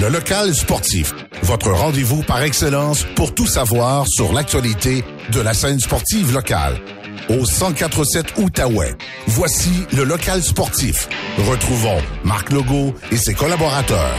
Le local sportif. Votre rendez-vous par excellence pour tout savoir sur l'actualité de la scène sportive locale. Au 1047 Outaouais. Voici le local sportif. Retrouvons Marc Legault et ses collaborateurs.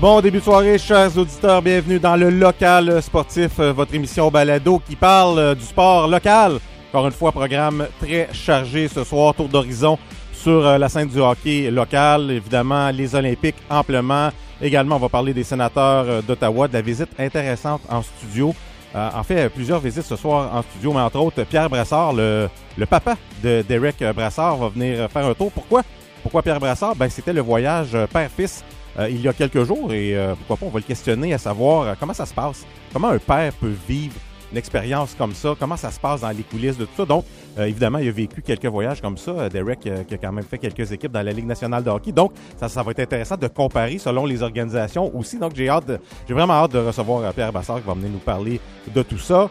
Bon début de soirée, chers auditeurs. Bienvenue dans le local sportif, euh, votre émission balado qui parle euh, du sport local. Encore une fois, programme très chargé ce soir, tour d'horizon sur euh, la scène du hockey local. Évidemment, les Olympiques amplement. Également, on va parler des sénateurs d'Ottawa, de la visite intéressante en studio. en fait, plusieurs visites ce soir en studio, mais entre autres, Pierre Brassard, le, papa de Derek Brassard, va venir faire un tour. Pourquoi? Pourquoi Pierre Brassard? Ben, c'était le voyage père-fils euh, il y a quelques jours et euh, pourquoi pas, on va le questionner à savoir euh, comment ça se passe, comment un père peut vivre une expérience comme ça, comment ça se passe dans les coulisses de tout ça? Donc, évidemment, il a vécu quelques voyages comme ça. Derek, qui a quand même fait quelques équipes dans la Ligue nationale de hockey. Donc, ça, ça va être intéressant de comparer selon les organisations aussi. Donc, j'ai hâte, j'ai vraiment hâte de recevoir Pierre Bassard qui va venir nous parler de tout ça.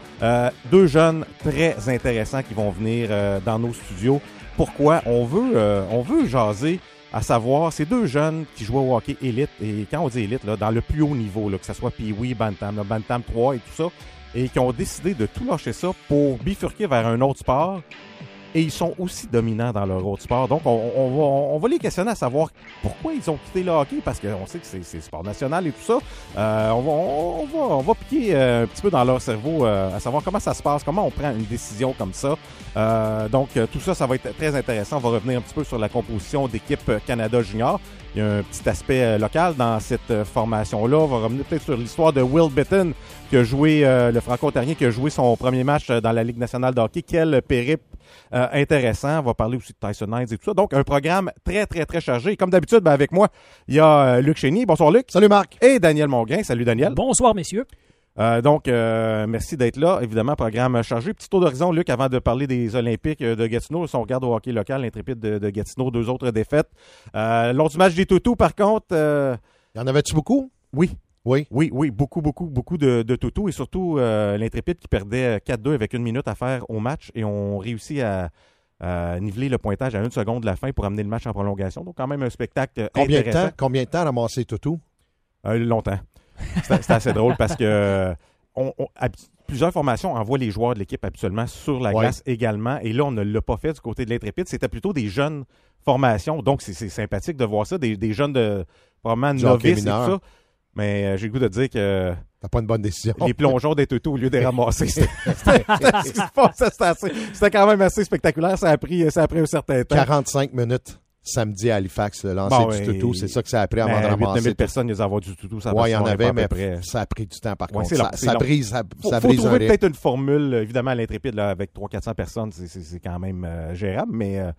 deux jeunes très intéressants qui vont venir dans nos studios. Pourquoi? On veut, on veut jaser à savoir, ces deux jeunes qui jouent au hockey élite, et quand on dit élite, là, dans le plus haut niveau, là, que ce soit Pee-Wee, Bantam, Bantam 3 et tout ça, et qui ont décidé de tout lâcher ça pour bifurquer vers un autre sport et ils sont aussi dominants dans leur autre sport. Donc, on, va, les questionner à savoir pourquoi ils ont quitté le hockey, parce qu'on sait que c'est sport national et tout ça. Euh, on, va, on, va, piquer euh, un petit peu dans leur cerveau euh, à savoir comment ça se passe, comment on prend une décision comme ça. donc, tout ça, ça va être très intéressant. On va revenir un petit peu sur la composition d'équipe Canada Junior. Il y a un petit aspect local dans cette formation-là. On va revenir peut-être sur l'histoire de Will Bitton, qui a joué, le franco-ontarien, qui a joué son premier match dans la Ligue nationale de hockey. Quel périple euh, intéressant. On va parler aussi de Tyson Knights et tout ça. Donc, un programme très, très, très chargé. Comme d'habitude, ben, avec moi, il y a euh, Luc Chénier. Bonsoir, Luc. Salut, Marc. Et Daniel Mongrain. Salut, Daniel. Bonsoir, messieurs. Euh, donc, merci d'être là. Évidemment, programme chargé. Petit tour d'horizon, Luc, avant de parler des Olympiques de Gatineau. Si on regarde au hockey local, l'intrépide de, Gatineau, deux autres défaites. lors du match des Toutous, par contre... Il y en avait-tu beaucoup? Oui. Oui. Oui, oui, beaucoup, beaucoup, beaucoup de, de toutous et surtout l'intrépide qui perdait 4-2 avec une minute à faire au match et on réussit à, niveler le pointage à une seconde de la fin pour amener le match en prolongation. Donc, quand même un spectacle combien intéressant. De temps, combien de temps ramasser Toutou? Euh, longtemps. C'est assez drôle parce que on, plusieurs formations envoient les joueurs de l'équipe habituellement sur la glace également. Et là, on ne l'a pas fait du côté de l'Intrépide. C'était plutôt des jeunes formations. Donc, c'est sympathique de voir ça. Des, jeunes de vraiment novices et tout ça. Mais euh, j'ai le goût de dire que. T'as pas une bonne décision. Les plongeons des tutos au lieu de ramasser. C'était quand même assez spectaculaire. Ça a, pris, ça a pris un certain temps. 45 minutes samedi à Halifax, le lancer du toutou. C'est ça que ça a pris avant de ramasser. 000 personnes, ils ont du toutou. Oui, il y en avait, mais ça a pris du temps par contre. ça, brise, ça, faut, faut trouver peut-être une formule, évidemment, à l'intrépide, avec 300-400 personnes, c'est quand même euh, gérable, mais euh,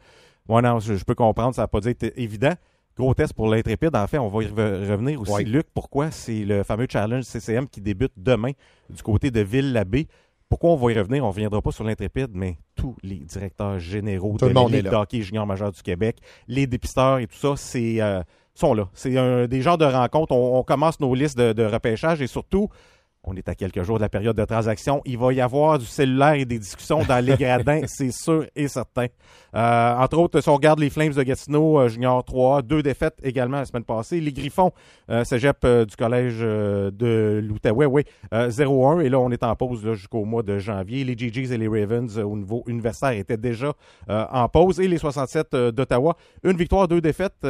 non, je, je, peux comprendre, ça n'a pas dû être évident. Gros test pour l'intrépide. En fait, on va y revenir aussi, Luc. Pourquoi? C'est le fameux challenge CCM qui débute demain du côté de Ville-l'Abbé. Pourquoi on va y revenir? On ne reviendra pas sur l'intrépide, mais tous les directeurs généraux de la hockey junior majeur du Québec, les dépisteurs et tout ça, c'est euh, sont là. C'est des genres de rencontres. On, commence nos listes de, de repêchage et surtout, on est à quelques jours de la période de transaction. Il va y avoir du cellulaire et des discussions dans les gradins, c'est sûr et certain. Euh, entre autres, si on regarde les Flames de Gatineau, euh, Junior 3, deux défaites également la semaine passée. Les Griffons, euh, cégep du collège de l'Outaouais, oui, 0-1. Et là, on est en pause jusqu'au mois de janvier. Les GGs et les Ravens au niveau universitaire étaient déjà en pause. Et les 67 d'Ottawa, une victoire, deux défaites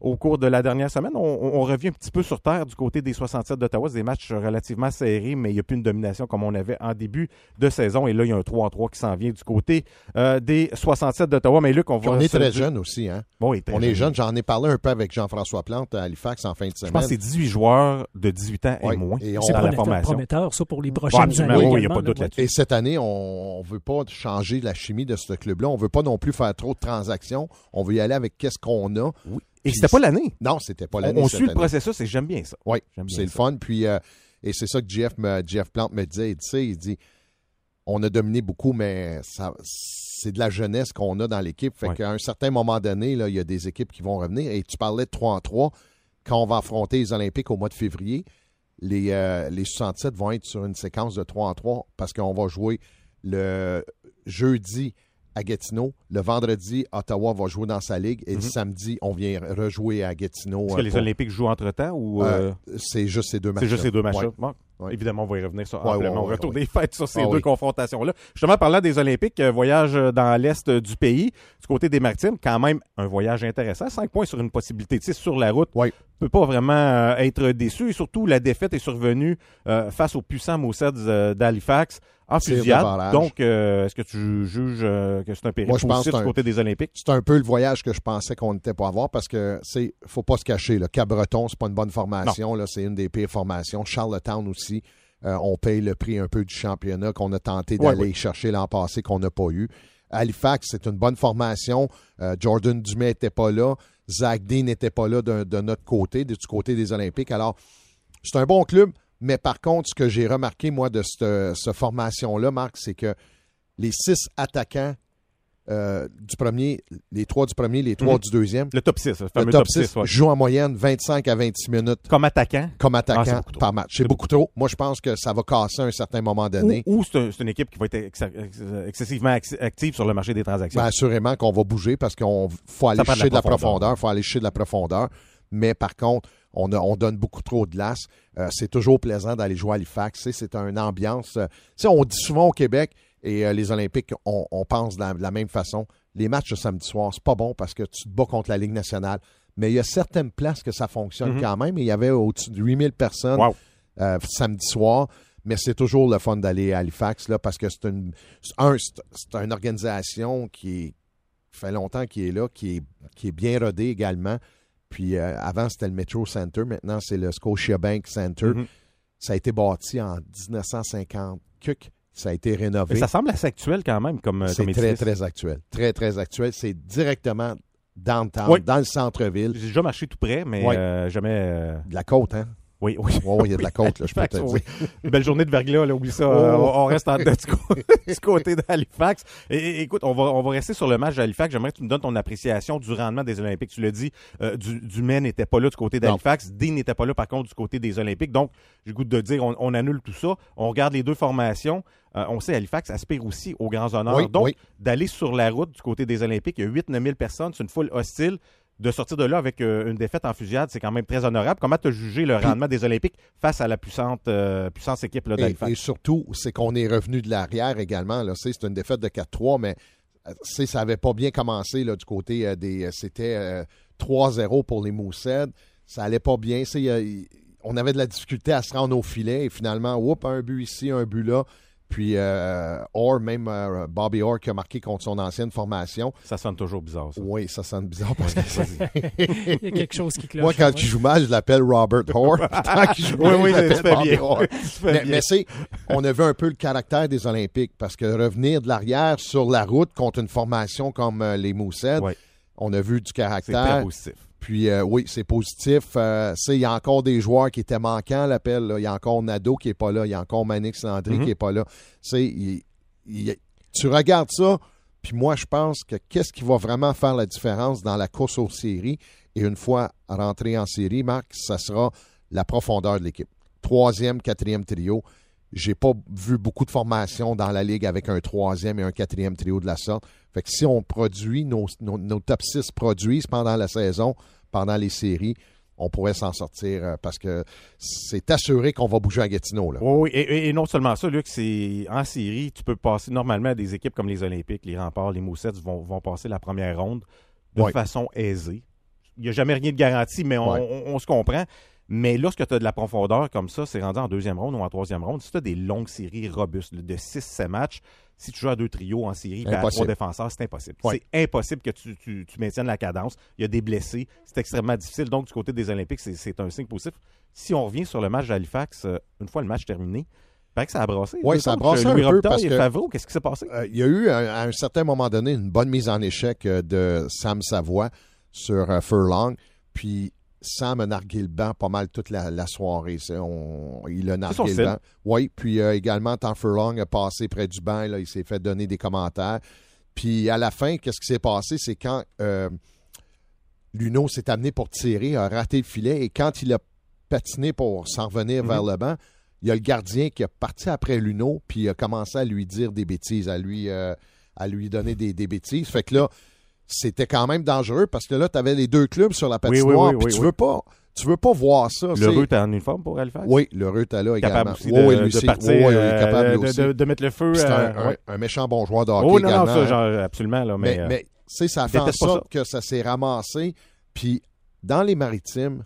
au cours de la dernière semaine. On, revient un petit peu sur terre du côté des 67 d'Ottawa. C'est des matchs relativement serrés, mais il n'y a plus une domination comme on avait en début de saison. Et là, il y a un 3-3 qui s'en vient du côté euh, des 67 d'Ottawa. Mais Luc, on va. on est très jeune aussi, hein? Oui, on est jeune. J'en ai parlé un peu avec Jean-François Plante à Halifax en fin de semaine. Je pense que c'est 18 joueurs de 18 ans et moins et on... dans la formation. prometteur, ça, pour les prochaines années. Oui, il n'y a pas de doute là-dessus. Et cette année, on ne veut pas changer la chimie de ce club-là. On ne veut pas non plus faire trop de transactions. On veut y aller avec qu'est-ce qu'on a. Oui. Et c'était pas l'année. Non, c'était pas l'année. On, suit le processus et j'aime bien ça. Oui, c'est le fun. Puis, euh, et c'est ça que Jeff, me, Jeff Plante me disait. Il, dit on a dominé beaucoup, mais ça, c'est de la jeunesse qu'on a dans l'équipe. Fait qu'à un certain moment donné, là, il y a des équipes qui vont revenir. Et tu parlais de 3 en 3. Quand on va affronter les Olympiques au mois de février, les, euh, les 67 vont être sur une séquence de 3 en 3 parce qu'on va jouer le jeudi à Gatineau. Le vendredi, Ottawa va jouer dans sa ligue. Et le mhm. samedi, on vient rejouer à Gatineau. Est-ce que les Olympiques jouent entre-temps ou... Euh, c'est juste ces deux matchs. C'est juste ces deux matchs Évidemment, on va y revenir sur ouais, retour des fêtes sur ces ah deux confrontations-là. Justement, parlant des Olympiques, euh, voyage dans l'est du pays, du côté des Maritimes, quand même un voyage intéressant. Cinq points sur une possibilité de sur la route. Oui. peut pas vraiment être déçu. Et surtout, la défaite est survenue face aux puissants Moussets d'Halifax en fusillade. Donc, euh, est-ce que tu juges euh, que c'est un péril positif du côté des Olympiques? C'est un peu le voyage que je pensais qu'on n'était pas avoir parce que c'est faut pas se cacher. Le Cabreton, c'est pas une bonne formation. Là, c'est une des pires formations. Charlottetown aussi. Euh, on paye le prix un peu du championnat qu'on a tenté d'aller chercher l'an passé qu'on n'a pas eu. Halifax, c'est une bonne formation. Jordan Dumais n'était pas là. Zach Dean n'était pas là de, de, notre côté, du côté des Olympiques. Alors, c'est un bon club. Mais par contre, ce que j'ai remarqué, moi, de cette, formation-là, Marc, c'est que les six attaquants euh, du premier, les trois du premier, les trois mhm. du deuxième. Le top 6, le fameux top, 6, jouent en moyenne 25 à 26 minutes. Comme attaquant? Comme attaquant ah, par match. C'est beaucoup, trop. Moi, je pense que ça va casser à un certain moment donné. Ou, c'est une équipe qui va être excessivement active sur le marché des transactions. Bien, assurément qu'on va bouger parce qu'il faut aller chercher de la profondeur. Il faut aller chercher de la profondeur. Mais par contre, on, on donne beaucoup trop de glace. Euh, c'est toujours plaisant d'aller jouer à Halifax. C'est une ambiance. Euh, on dit souvent au Québec, et euh, les Olympiques, on, pense de la, même façon. Les matchs de samedi soir, c'est pas bon parce que tu te bats contre la Ligue nationale. Mais il y a certaines places que ça fonctionne mm-hmm. quand même. il y avait au-dessus de 8000 personnes samedi soir. Mais c'est toujours le fun d'aller à Halifax là, parce que c'est une, c'est une organisation qui, fait longtemps qu'il est là, qui est, qui est bien rodée également. Puis euh, avant, c'était le Metro Center. Maintenant, c'est le Scotiabank Center. Mm-hmm. Ça a été bâti en 1950. Ça a été rénové. ça semble assez actuel quand même comme euh, C'est très, très actuel. Très, très actuel. C'est directement downtown, dans le centre-ville. J'ai déjà marché tout près, mais euh, jamais... De la côte, hein? Oui, oui. il y a de la côte, là, je peux te dire. Une belle journée de verglas, là, oublie ça. Oh. On, reste en, du, du, côté d'Halifax. Et, écoute, on va, on va rester sur le match d'Halifax. J'aimerais que tu me donnes ton appréciation du rendement des Olympiques. Tu l'as dit, euh, du, du n'était pas là du côté d'Halifax. Dean n'était pas là, par contre, du côté des Olympiques. Donc, j'ai goût de dire, on, annule tout ça. On regarde les deux formations. Euh, on sait Halifax aspire aussi aux grands honneurs. Donc, d'aller sur la route du côté des Olympiques, il y a 8-9 000 personnes, c'est une foule hostile de sortir de là avec euh, une défaite en fusillade, c'est quand même très honorable. Comment tu as jugé le rendement des Olympiques face à la puissante, euh, puissance équipe là, et, et, surtout, c'est qu'on est revenu de l'arrière également. C'est une défaite de 4-3, mais euh, ça n'avait pas bien commencé là, du côté des. C'était 3-0 pour les Moussed. Ça allait pas bien. on avait de la difficulté à se rendre au filet et finalement, whoop, un but ici, un but là. Puis euh, Orr, même euh, Bobby Orr qui a marqué contre son ancienne formation. Ça sonne toujours bizarre, ça. Oui, ça sonne bizarre parce que Il y a quelque chose qui cloche. Moi, quand il joue mal, je l'appelle Robert Orr. tant qu'il joue oui, oui, je Bobby bien. Orr. mais, mais c'est, on a vu un peu le caractère des Olympiques parce que revenir de l'arrière sur la route contre une formation comme euh, les Moussets, on a vu du caractère. C'est. Puis euh, oui, c'est positif. Euh, il y a encore des joueurs qui étaient manquants à l'appel. Il y a encore Nado qui n'est pas là. Il y a encore Manix Landry mhm. qui n'est pas là. tu regardes ça, puis moi, je pense que qu'est-ce qui va vraiment faire la différence dans la course aux séries? Et une fois rentré en série, Marc, ça sera la profondeur de l'équipe. Troisième, quatrième trio. J'ai pas vu beaucoup de formations dans la ligue avec un troisième et un quatrième trio de la sorte. Fait que si on produit, nos, top 6 produisent pendant la saison, pendant les séries, on pourrait s'en sortir euh, parce que c'est assuré qu'on va bouger à Gatineau. Là. Oui, et, non seulement ça, Luc, c'est en série, tu peux passer normalement à des équipes comme les Olympiques, les Remparts, les Moussets vont, vont passer la première ronde de façon aisée. Il n'y a jamais rien de garanti, mais on se comprend. Mais lorsque tu as de la profondeur comme ça, c'est rendu en deuxième ronde ou en troisième ronde. Si tu as des longues séries robustes de 6-7 matchs, si tu joues à deux trios en série à trois défenseurs, c'est impossible. C'est impossible que tu, tu, maintiennes la cadence. Il y a des blessés. C'est extrêmement difficile. Donc, du côté des Olympiques, c'est un signe positif. Si on revient sur le match d'Halifax, euh, une fois le match terminé, il que ça a brassé. Oui, ça a brassé un peu parce que... Qu'est-ce qui s'est passé? Euh, il y a eu, à un certain moment donné, une bonne mise en échec euh, de Sam Savoie sur Furlong. Puis Sam a nargué le banc pas mal toute la, soirée. il a nargué le banc. Oui, puis euh, également, Tom Furlong a passé près du banc. Là, il s'est fait donner des commentaires. Puis à la fin, qu'est-ce qui s'est passé? C'est quand euh, Luno s'est amené pour tirer, a raté le filet, et quand il a patiné pour s'en revenir vers mhm. le banc, il y a le gardien qui a parti après Luno, puis il a commencé à lui dire des bêtises, à lui, euh, à lui donner des, des bêtises. Fait que là, c'était quand même dangereux parce que là, tu avais les deux clubs sur la patinoire. oui, tu veux pas. Tu veux pas voir ça. Le t'es en uniforme pour Halifax? Oui, le Rue est là également. Capable aussi de, lui partir, est euh, capable lui de, aussi. de- de mettre le feu. Puis C'est un, euh, un- ouais. un méchant bon joueur de hockey Oh non, non, ça, genre, absolument. Là, mais, mais, euh, mais, ça fait en sorte que ça s'est ramassé. Puis, dans les maritimes,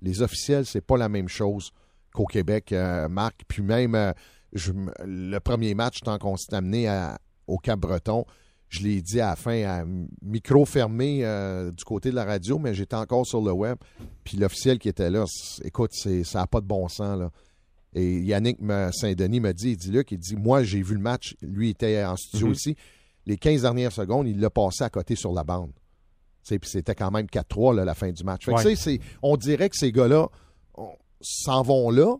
les officiels, c'est pas la même chose qu'au Québec, euh, Marc. Puis même, euh, je le premier match, tant qu'on s'est amené à- au Cap-Breton, je l'ai dit à la fin, à micro fermé euh, du côté de la radio, mais j'étais encore sur le web. Puis l'officiel qui était là, écoute, ça n'a pas de bon sens. Là. Et Yannick me- Saint-Denis m'a dit, il dit, Luc, il dit, moi, j'ai vu le match. Lui, il était en studio Mhm. ici. Les 15 dernières secondes, il l'a passé à côté sur la bande. Puis c'était quand même 4-3 là, la fin du match. Fait que, Ouais. on dirait que ces gars-là s'en vont là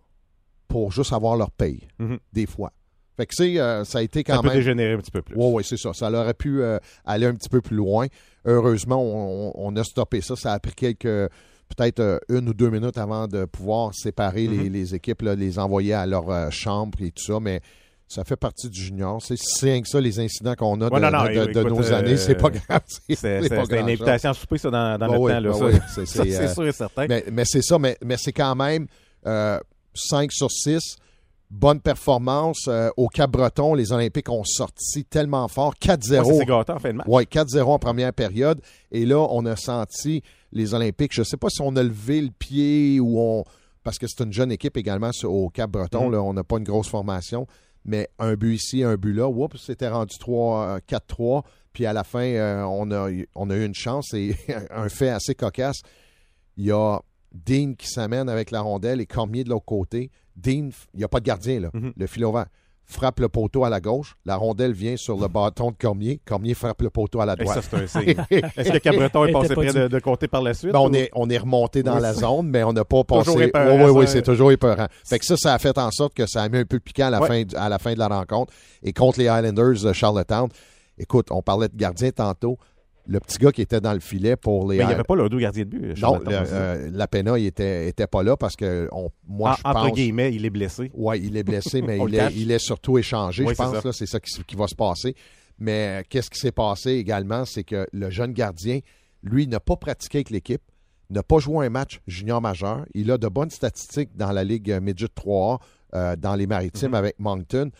pour juste avoir leur paye, Mhm. des fois. Fait que, euh, ça a été ça quand peut même... dégénérer un petit peu plus. Oui, oui, c'est ça. Ça aurait pu euh, aller un petit peu plus loin. Heureusement, on, on a stoppé ça. Ça a pris quelques, peut-être euh, une ou deux minutes avant de pouvoir séparer les, Mhm. les équipes, là, les envoyer à leur euh, chambre et tout ça. Mais ça fait partie du junior. C'est rien que ça, les incidents qu'on a de, Ouais, non, non, de- de- de écoute, nos euh, années. C'est pas grave. C'est une invitation à souper, ça, dans, dans notre oui, temps. Ça, oui, c'est- Ça, sûr et certain. Mais, mais c'est ça, mais, mais c'est quand même euh, 5 sur 6. Bonne performance. Euh, au Cap-Breton, les Olympiques ont sorti tellement fort. 4-0. Ouais, en fin de match. Oui, 4-0 en première période. Et là, on a senti les Olympiques. Je ne sais pas si on a levé le pied ou on. Parce que c'est une jeune équipe également au Cap-Breton. Là, On n'a pas une grosse formation. Mais un but ici, un but là. Oups, c'était rendu 3, euh, 4-3. Puis à la fin, euh, on, a, eu- on a eu une chance. Et un fait assez cocasse. Il y a Dean qui s'amène avec la rondelle et Cormier de l'autre côté. Dean, il n'y a pas de gardien, là. Mhm. Le filet ouvert. Frappe le poteau à la gauche. La rondelle vient sur le bâton de Cormier. Cormier frappe le poteau à la Et droite. ça, c'est un signe. Est-ce que Cabreton est passé près de, de compter par la suite? Ben, on, est, on est remonté dans Oui. la zone, mais on n'a pas passé. Toujours épeurant, Oui, oui, c'est toujours épeurant. Fait que ça, ça a fait en sorte que ça a mis un peu de piquant à la, Ouais. fin, du- à la fin de la rencontre. Et contre les Highlanders de Charlottetown, écoute, on parlait de gardien tantôt. Le petit gars qui était dans le filet pour les Mais il n'y avait pas le deux gardien de but. Non, Charlotte, le- on dit. euh, la Pena, il était, était pas là parce que on, moi, En- je entre pense. guillemets, il est blessé. Oui, il est blessé, mais il est, il est surtout échangé, Oui, je pense. C'est ça qui, qui va se passer. Mais euh, qu'est-ce qui s'est passé également, c'est que le jeune gardien, lui, n'a pas pratiqué avec l'équipe, n'a pas joué un match junior majeur. Il a de bonnes statistiques dans la Ligue euh, Midget 3A, euh, dans les maritimes Mhm. avec Moncton,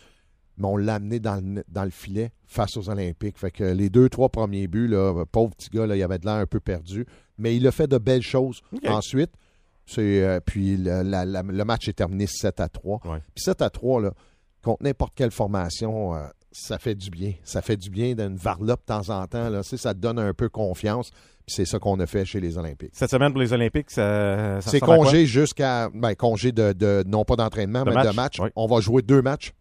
mais on l'a amené dans le, dans le filet face aux Olympiques. Fait que les deux, trois premiers buts, là, pauvre petit gars, là, il avait de l'air un peu perdu. Mais il a fait de belles choses ensuite. Euh, puis le, la- la- le match est terminé 7 à 3. Ouais. Puis 7 à 3, là, contre n'importe quelle formation, euh, ça fait du bien. Ça fait du bien d'une varlope de temps en temps. Là. Ça te donne un peu confiance. Puis c'est ça qu'on a fait chez les Olympiques. Cette semaine pour les Olympiques, ça, ça C'est congé jusqu'à. Ben, congé de, de- non pas d'entraînement, De mais match, de match. oui. On va jouer deux matchs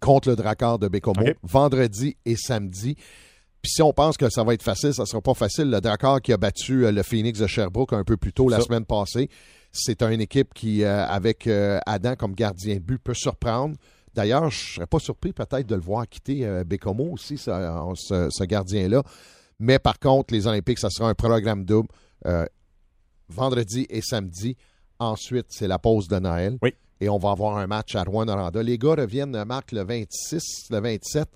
contre le Drakkar de Bécomo, vendredi et samedi. Puis si on pense que ça va être facile, ça sera pas facile. Le Drakkar qui a battu euh, le Phoenix de Sherbrooke un peu plus tôt la Ça. semaine passée, c'est une équipe qui, euh, avec euh, Adam comme gardien de but, peut surprendre. D'ailleurs, je serais pas surpris peut-être de le voir quitter euh, Bécomo aussi, ça, ce, ce gardien-là. Mais par contre, les Olympiques, ça sera un programme double vendredi et samedi. Ensuite, c'est la pause de Noël. Oui. Et on va avoir un match à Rouen-Noranda. Les gars reviennent, Marc, le 26, le 27,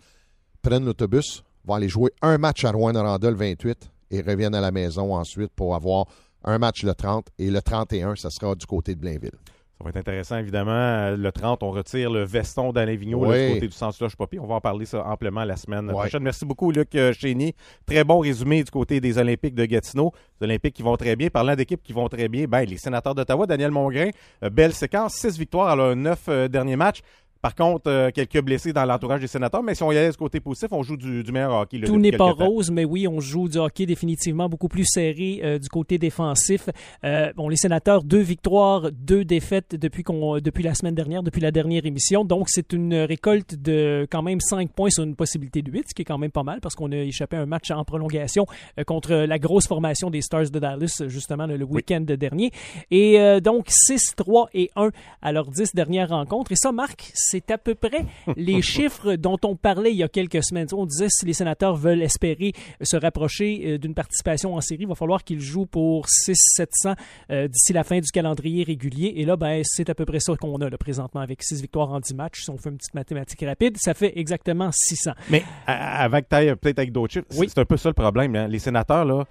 prennent l'autobus, vont aller jouer un match à Rouen-Noranda le 28 et reviennent à la maison ensuite pour avoir un match le 30 et le 31, ça sera du côté de Blainville. Ça va être intéressant, évidemment. Euh, Le 30, on retire le veston d'Alain Vigneault là, du côté du Slush Poppy. On va en parler ça amplement la semaine prochaine. Merci beaucoup, Luc euh, Chénier. Très bon résumé du côté des Olympiques de Gatineau. Les Olympiques qui vont très bien. Parlant d'équipes qui vont très bien, ben, les sénateurs d'Ottawa, Daniel Mongrain, euh, belle séquence, six victoires neuf euh, derniers matchs. Par contre, euh, quelques blessés dans l'entourage des sénateurs, mais si on y allait du côté positif, on joue du, du meilleur hockey. là, Tout n'est pas temps. rose, mais oui, on joue du hockey définitivement beaucoup plus serré euh, du côté défensif. Euh, bon, les sénateurs, deux victoires, deux défaites depuis, qu'on, depuis la semaine dernière, depuis la dernière émission. Donc, c'est une récolte de quand même 5 points sur une possibilité de 8, ce qui est quand même pas mal parce qu'on a échappé à un match en prolongation contre la grosse formation des Stars de Dallas, justement, le, le week-end dernier. Et donc, 6, 3 et 1 à leurs 10 dernières rencontres. Et ça, Marc, c'est à peu près les chiffres dont on parlait il y a quelques semaines. On disait si les sénateurs veulent espérer se rapprocher euh, d'une participation en série, il va falloir qu'ils jouent pour 6-700 euh, d'ici la fin du calendrier régulier. Et là, ben, c'est à peu près ça qu'on a là, présentement avec 6 victoires en 10 matchs. Si on fait une petite mathématique rapide, ça fait exactement 600. Mais avec peut-être avec d'autres chiffres, c'est un peu ça le problème. Hein. Les sénateurs, là,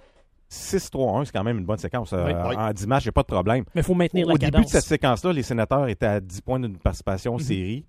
6-3-1, c'est quand même une bonne séquence. Euh, en 10 matchs, il n'y a pas de problème. Mais il faut maintenir la Au début de cette séquence-là, les sénateurs étaient à 10 points d'une participation en mhm. série.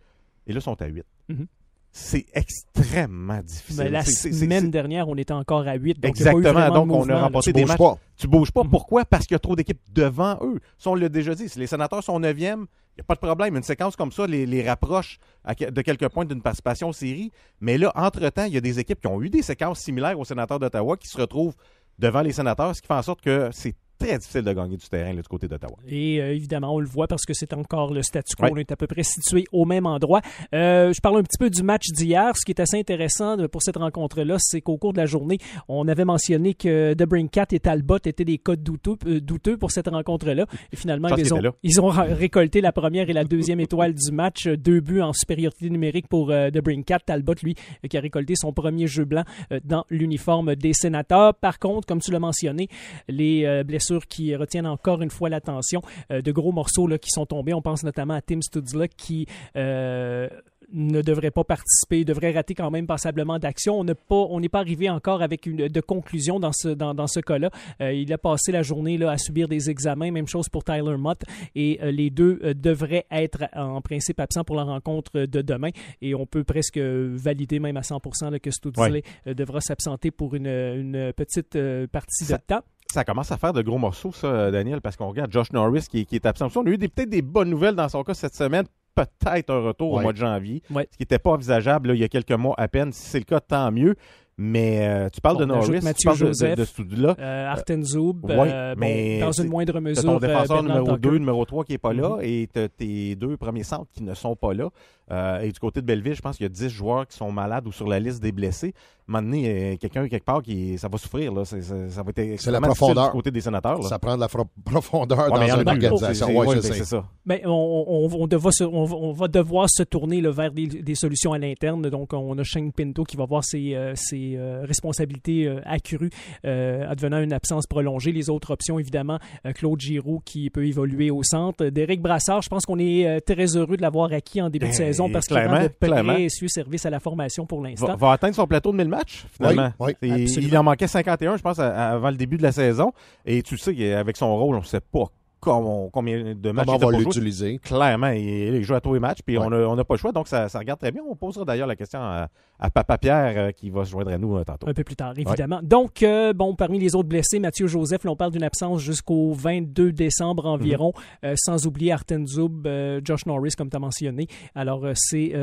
Et là, ils sont à 8. Mhm. C'est extrêmement difficile. Mais la semaine dernière, on était encore à 8. Donc Exactement. donc, on a remporté des matchs. Pas. Tu bouges pas. Mhm. Pourquoi? Parce qu'il y a trop d'équipes devant eux. Ça, on l'a déjà dit. Si les sénateurs sont 9e, il n'y a pas de problème. Une séquence comme ça les, les rapproche de quelques points d'une participation en série. Mais là, entre-temps, il y a des équipes qui ont eu des séquences similaires aux sénateurs d'Ottawa qui se retrouvent devant les sénateurs, ce qui fait en sorte que c'est très difficile de gagner du terrain du côté d'Ottawa. Et euh, évidemment, on le voit parce que c'est encore le statu quo. On est à peu près situé au même endroit. Euh, je parle un petit peu du match d'hier. Ce qui est assez intéressant pour cette rencontre-là, c'est qu'au cours de la journée, on avait mentionné que Cat et Talbot étaient des codes douteux, euh, douteux pour cette rencontre-là. Et finalement, ils ont, ils ont, récolté la première et la deuxième étoile du match. Deux buts en supériorité numérique pour euh, Cat. Talbot, lui, qui a récolté son premier jeu blanc dans l'uniforme des sénateurs. Par contre, comme tu l'as mentionné, les blessures qui retiennent encore une fois l'attention. Euh, de gros morceaux là, qui sont tombés. On pense notamment à Tim Studzla qui euh, ne devrait pas participer, devrait rater quand même passablement d'action. On n'est pas, on n'est pas arrivé encore avec une de conclusion dans ce dans, dans ce cas-là. Euh, il a passé la journée là à subir des examens, même chose pour Tyler Mott et les deux devraient être en principe absents pour la rencontre de demain et on peut presque valider même à 100% là, que Studzla devra s'absenter pour une, une petite partie de temps ça commence à faire de gros morceaux, ça, Daniel, parce qu'on regarde Josh Norris qui, est absent. On a eu peut-être des bonnes nouvelles dans son cas cette semaine. Peut-être un retour au mois de janvier, ce qui n'était pas envisageable il y a quelques mois à peine. Si c'est le cas, tant mieux. Mais euh, tu parles de Norris, tu parles Joseph, de, de, de là. Euh, Artenzoub, euh, mais dans une moindre mesure. ton défenseur numéro 2, numéro 3 qui n'est pas là, mm-hmm. et tes deux premiers centres qui ne sont pas là. Et du côté de Belleville, je pense qu'il y a 10 joueurs qui sont malades ou sur la liste des blessés moment euh, quelqu'un quelque part qui ça va souffrir. Là. C'est, ça va être c'est la profondeur du côté des sénateurs. Ça prend de la profondeur dans une organisation. Oui, c'est, ça. Mais on, on, on, va devoir se tourner vers des, solutions à l'interne. Donc, on a Shane Pinto qui va voir ses, euh, ses euh, responsabilités accrues advenant une absence prolongée. Les autres options, évidemment, Claude Giroux qui peut évoluer au centre. Derek Brassard, je pense qu'on est très heureux de l'avoir acquis en début de ben, saison parce qu'il rend de près service à la formation pour l'instant. Va, va atteindre son plateau de 1000 finalement. il en manquait 51, je pense, avant le début de la saison. Et tu sais, avec son rôle, on ne sait pas combien de matchs on va l'utiliser. Clairement, il, joue à tous les matchs, puis on n'a pas le choix, donc ça, regarde très bien. On posera d'ailleurs la question à, Papa Pierre euh, qui va se joindre à nous euh, tantôt. Un peu plus tard, évidemment. Donc, euh, bon, parmi les autres blessés, Mathieu Joseph, là, on parle d'une absence jusqu'au 22 décembre environ, mhm. sans oublier Arten Zub, Josh Norris, comme tu as mentionné. Alors, c'est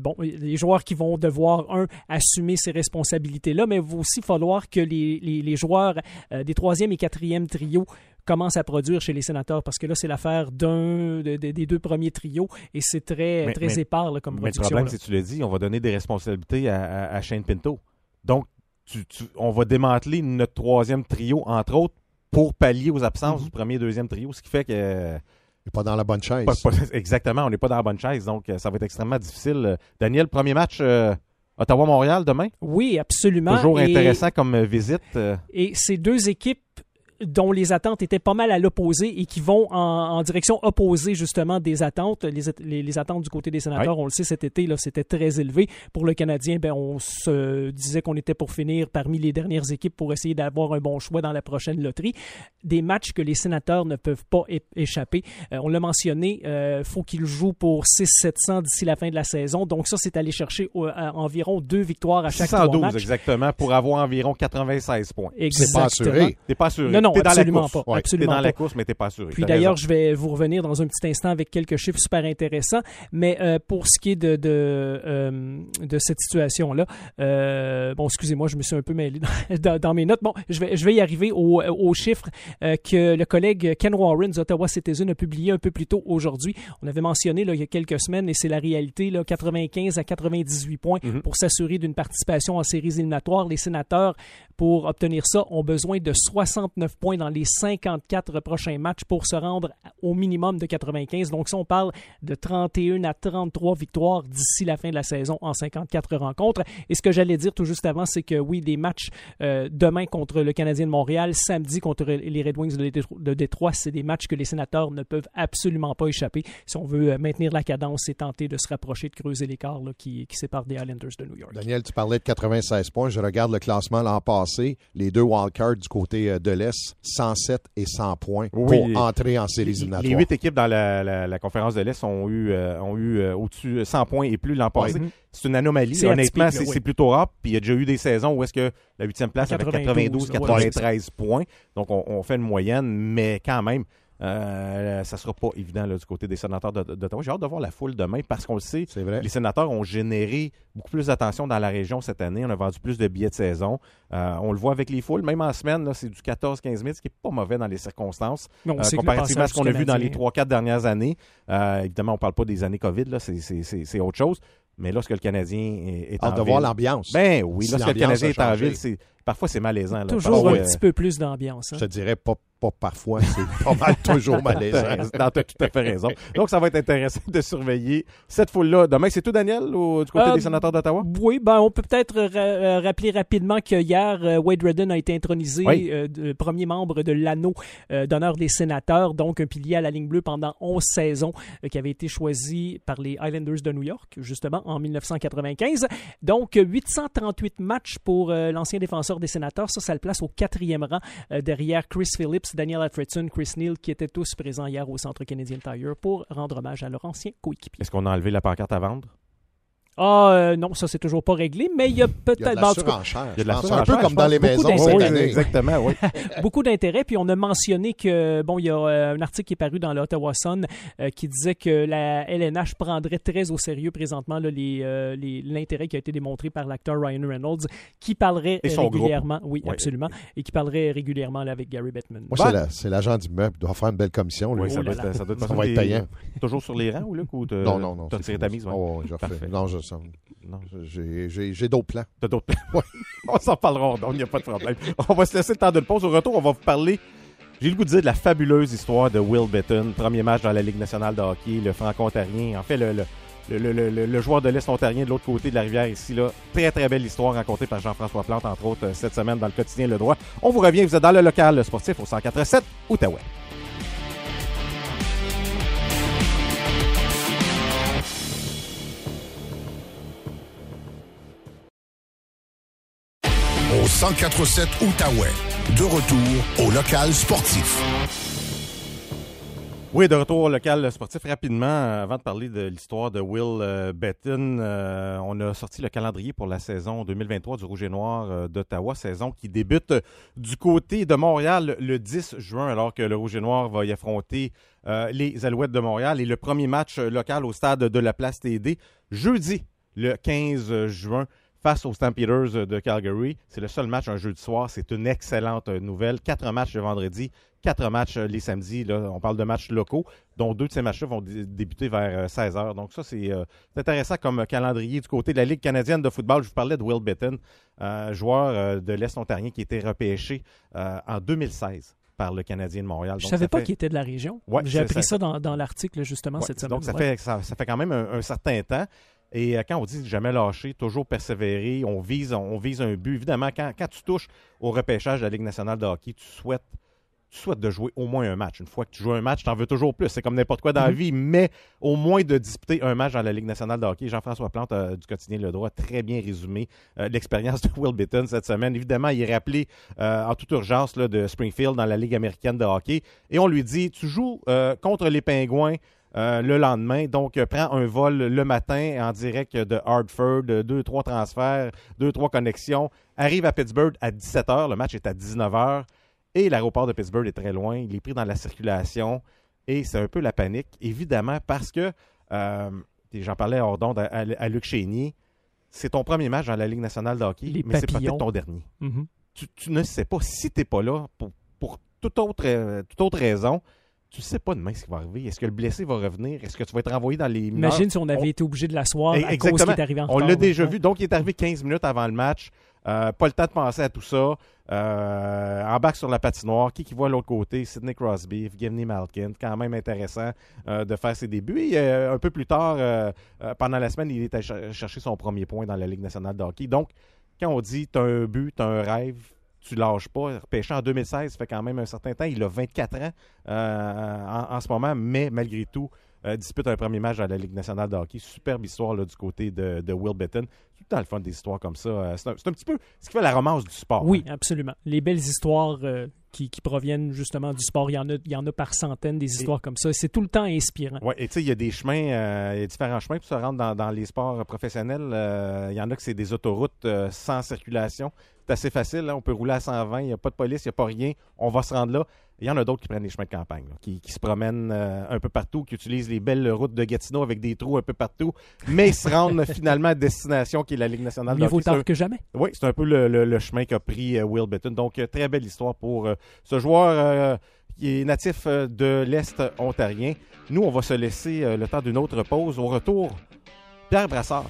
bon, les joueurs qui vont devoir, un, assumer ces responsabilités-là, mais il va aussi falloir que les, les joueurs des troisième et quatrième trios commence à produire chez les sénateurs parce que là, c'est l'affaire d'un des deux premiers trios et c'est très, très épars comme production. Mais le problème, c'est tu l'as dit, on va donner des responsabilités à, Shane Pinto. Donc, on va démanteler notre troisième trio, entre autres, pour pallier aux absences mm-hmm. du premier et deuxième trio, ce qui fait que. n'est pas dans la bonne chaise. exactement, on n'est pas dans la bonne chaise, donc ça va être extrêmement difficile. Daniel, premier match euh, Ottawa-Montréal demain? Oui, absolument. Toujours intéressant comme visite. Euh. Et ces deux équipes dont les attentes étaient pas mal à l'opposé et qui vont en, direction opposée justement des attentes. Les, les, attentes du côté des sénateurs, on le sait cet été, là, c'était très élevé. Pour le Canadien, ben, on se disait qu'on était pour finir parmi les dernières équipes pour essayer d'avoir un bon choix dans la prochaine loterie. Des matchs que les sénateurs ne peuvent pas échapper. Euh, on l'a mentionné, il euh, faut qu'ils jouent pour 6-700 d'ici la fin de la saison. Donc ça, c'est aller chercher environ deux victoires à chaque 612 matchs. exactement, pour avoir environ 96 points. Exactement. C'est pas assuré. T'es pas assuré. Non, non, absolument pas. absolument dans la course, mais t'es pas sûr. Puis d'ailleurs, je vais vous revenir dans un petit instant avec quelques chiffres super intéressants. Mais euh, pour ce qui est de, de, euh, de cette situation-là, euh, bon, excusez-moi, je me suis un peu mêlé dans, mes notes. Bon, je vais, je vais y arriver aux, aux chiffres que le collègue Ken Warren d'Ottawa Citizen a publié un peu plus tôt aujourd'hui. On avait mentionné là, il y a quelques semaines, et c'est la réalité, là, 95 à 98 points mm-hmm. pour s'assurer d'une participation en séries éliminatoires. Les sénateurs pour obtenir ça ont besoin de 69 points dans les 54 prochains matchs pour se rendre au minimum de 95. Donc, si on parle de 31 à 33 victoires d'ici la fin de la saison en 54 rencontres. Et ce que j'allais dire tout juste avant, c'est que oui, des matchs euh, demain contre le Canadien de Montréal, samedi contre les Red Wings de Détroit, c'est des matchs que les sénateurs ne peuvent absolument pas échapper si on veut euh, maintenir la cadence et tenter de se rapprocher, de creuser l'écart qui, sépare des Islanders de New York. Daniel, tu parlais de 96 points. Je regarde le classement l'an passé. Les deux wildcards du côté euh, de l'Est, 107 et 100 points pour entrer en séries éliminatoires. Les huit équipes dans la, conférence de l'Est ont eu, euh, ont eu au-dessus 100 points et plus l'an passé. C'est une anomalie. Honnêtement, c'est plutôt rare. Puis il y a déjà eu des saisons où est-ce que la huitième place avait 92, 93 points. Donc on, on fait une moyenne, mais quand même, euh, ça sera pas évident du côté des sénateurs d'Ottawa. J'ai hâte de voir la foule demain parce qu'on le sait, les sénateurs ont généré beaucoup plus d'attention dans la région cette année. On a vendu plus de billets de saison. Euh, on le voit avec les foules. Même en semaine, c'est du 14-15 000, ce qui n'est pas mauvais dans les circonstances. Non, euh, comparativement à ce qu'on a vu dans les 3-4 dernières années. Euh, évidemment, on ne parle pas des années COVID, c'est autre chose. Mais lorsque le Canadien est, en de voir l'ambiance. Ben oui, lorsque le Canadien est en ville, parfois c'est malaisant. Toujours un petit peu plus d'ambiance. Hein. Je te dirais pas parfois, c'est pas mal toujours malaisant. tu as tout à fait raison. Donc, ça va être intéressant de surveiller cette foule-là. Demain, c'est tout, Daniel, du côté des euh, sénateurs d'Ottawa? Oui, ben, on peut peut-être euh, rappeler rapidement que hier, euh, Wade Redden a été intronisé premier membre de l'anneau d'honneur des sénateurs, donc un pilier à la ligne bleue pendant 11 saisons, qui avait été choisi par les Islanders de New York, justement, en 1995. Donc, 838 matchs pour l'ancien défenseur des sénateurs. Ça, ça le place au quatrième rang derrière Chris Phillips Daniel Alfredson, Chris Neal, qui étaient tous présents hier au Centre Canadien Tire pour rendre hommage à leur ancien coéquipier. Est-ce qu'on a enlevé la pancarte à vendre? Ah euh, non, ça c'est toujours pas réglé, mais il y a peut-être. Il y a de la surenchère. Il y a de la Un peu comme dans les maisons cette année. Exactement, oui. beaucoup d'intérêt. Puis on a mentionné que bon, il y a euh, un article qui est paru dans l'Ottawa Sun euh, qui disait que la LNH prendrait très au sérieux présentement l'intérêt les, qui a été démontré par l'acteur Ryan Reynolds, qui parlerait régulièrement, oui, absolument, et qui parlerait régulièrement avec Gary Bettman. Moi, c'est l'agent du meuble, il doit faire une belle commission. Oui, ça, doit, ça, doit, ça va être payant. Toujours sur les rangs ou là, ou non, non, non. T'as tiré ta mise, oh, Non, je non, j'ai d'autres plans. T'as d'autres plans? Oui. on s'en parlera, donc il n'y a pas de problème. On va se laisser le temps de le pause. Au retour, on va vous parler j'ai le goût de dire de la fabuleuse histoire de Will Betton, premier match dans la Ligue nationale de hockey, le franco-ontarien. En fait, le, le, le, joueur de l'Est ontarien de l'autre côté de la rivière ici. Là. Très, très belle histoire racontée par Jean-François Plante, entre autres, cette semaine dans le quotidien Le Droit. On vous revient, vous êtes dans le local sportif au 147 Outaouais. 1047 Outaouais. De retour au local sportif. Oui, de retour au local sportif. Rapidement, euh, avant de parler de l'histoire de Will euh, Betton, euh, on a sorti le calendrier pour la saison 2023 du Rouge et Noir d'Ottawa, saison qui débute du côté de Montréal le 10 juin, alors que le Rouge et Noir va y affronter les Alouettes de Montréal. Et le premier match local au stade de la Place TD, jeudi, le 15 juin face aux Stampeders de Calgary. C'est le seul match un jeudi soir. C'est une excellente nouvelle. Quatre matchs le vendredi, quatre matchs les samedis. Là, on parle de matchs locaux, dont deux de ces matchs-là vont débuter vers 16 euh, h. Donc ça, euh, c'est intéressant comme calendrier du côté de la Ligue canadienne de football. Je vous parlais de Will Bitton, joueur euh, de l'Est ontarien qui était repêché en 2016 par le Canadien de Montréal. Je ne savais pas qu'il était de la région. J'ai appris ça, dans, l'article justement cette semaine. Donc ça, fait, ça, fait quand même un certain temps. Et euh, quand on dit jamais lâcher, toujours persévérer, on vise, on vise un but. Évidemment, quand, tu touches au repêchage de la Ligue nationale de hockey, tu souhaites, tu souhaites de jouer au moins un match. Une fois que tu joues un match, tu en veux toujours plus. C'est comme n'importe quoi dans la mhm. vie, mais au moins de disputer un match dans la Ligue nationale de hockey. Jean-François Plante euh, du quotidien Le Droit très bien résumé euh, l'expérience de Will Bitton cette semaine. Évidemment, il est rappelé en toute urgence là, de Springfield dans la Ligue américaine de hockey. Et on lui dit, tu joues contre les Pingouins euh, le lendemain. Donc, euh, prend un vol le matin en direct de Hartford, deux, trois transferts, deux, trois connexions. Arrive à Pittsburgh à 17h. Le match est à 19h. Et l'aéroport de Pittsburgh est très loin. Il est pris dans la circulation. Et c'est un peu la panique, évidemment, parce que, euh, j'en parlais hors d'onde à, Luc Chénier, c'est ton premier match dans la Ligue nationale de hockey, mais c'est peut-être ton dernier. Mm-hmm. tu, ne sais pas si tu n'es pas là pour, pour toute, autre, toute autre raison tu sais pas demain ce qui va arriver. Est-ce que le blessé va revenir? Est-ce que tu vas être renvoyé dans les Imagine si on avait été obligé de l'asseoir à cause qu'il est arrivé en On l'a déjà vu. Donc, il est arrivé 15 minutes avant le match. pas le temps de penser à tout ça. Euh, embarque sur la patinoire. Qui qui voit l'autre côté? Sidney Crosby, Givney Malkin. Quand même intéressant de faire ses débuts. Et un peu plus tard, pendant la semaine, il est allé chercher son premier point dans la Ligue nationale de hockey. Donc, quand on dit tu as un but, tu as un rêve, tu lâches pas. Pêché en 2016, fait quand même un certain temps. Il a 24 ans euh, en, ce moment, mais malgré tout, euh, dispute un premier match à la Ligue nationale de hockey. Superbe histoire là, du côté de, Will Bitton. Tout le temps le fun des histoires comme ça. Euh, c'est, un, petit peu ce qui fait la romance du sport. Oui, hein. absolument. Les belles histoires qui, proviennent justement du sport, il y en a, il y en a par centaines des histoires comme ça. C'est tout le temps inspirant. Oui, et tu sais, il y a des chemins, il y a différents chemins pour se rendre dans, les sports professionnels. il y en a que c'est des autoroutes sans circulation c'est assez facile. Hein. On peut rouler à 120, il n'y a pas de police, il n'y a pas rien. On va se rendre là. Il y en a d'autres qui prennent les chemins de campagne, qui, se promènent euh, un peu partout, qui utilisent les belles routes de Gatineau avec des trous un peu partout, mais ils se rendent finalement à destination qui est la Ligue nationale. Mieux vaut tard que jamais. Oui, c'est un peu le, chemin qu'a pris euh, Will Bitton. Donc, euh, très belle histoire pour ce joueur qui est natif de l'Est ontarien. Nous, on va se laisser le temps d'une autre pause. Au retour, Pierre Brassard.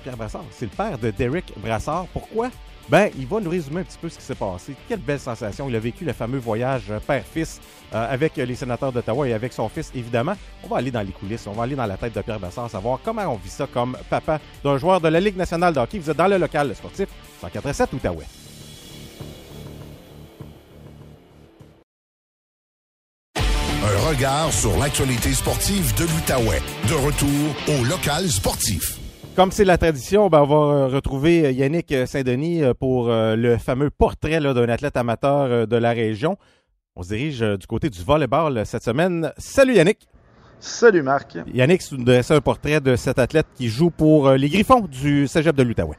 Pierre Brassard, c'est le père de Derek Brassard. Pourquoi? Ben, il va nous résumer un petit peu ce qui s'est passé. Quelle belle sensation. Il a vécu le fameux voyage euh, père-fils euh, avec les sénateurs d'Ottawa et avec son fils, évidemment. On va aller dans les coulisses, on va aller dans la tête de Pierre Bassard, savoir comment on vit ça comme papa d'un joueur de la Ligue nationale de hockey. Vous êtes dans le local sportif 147 Outaouais. Un regard sur l'actualité sportive de l'Outaouais. De retour au local sportif. Comme c'est la tradition, ben, on va euh, retrouver euh, Yannick euh, Saint-Denis pour le fameux portrait d'un athlète amateur de la région. On se dirige du côté du volleyball cette semaine. Salut Yannick! Salut Marc! Yannick, tu nous dressais un portrait de cet athlète qui joue pour les Griffons du cégep de l'Outaouais.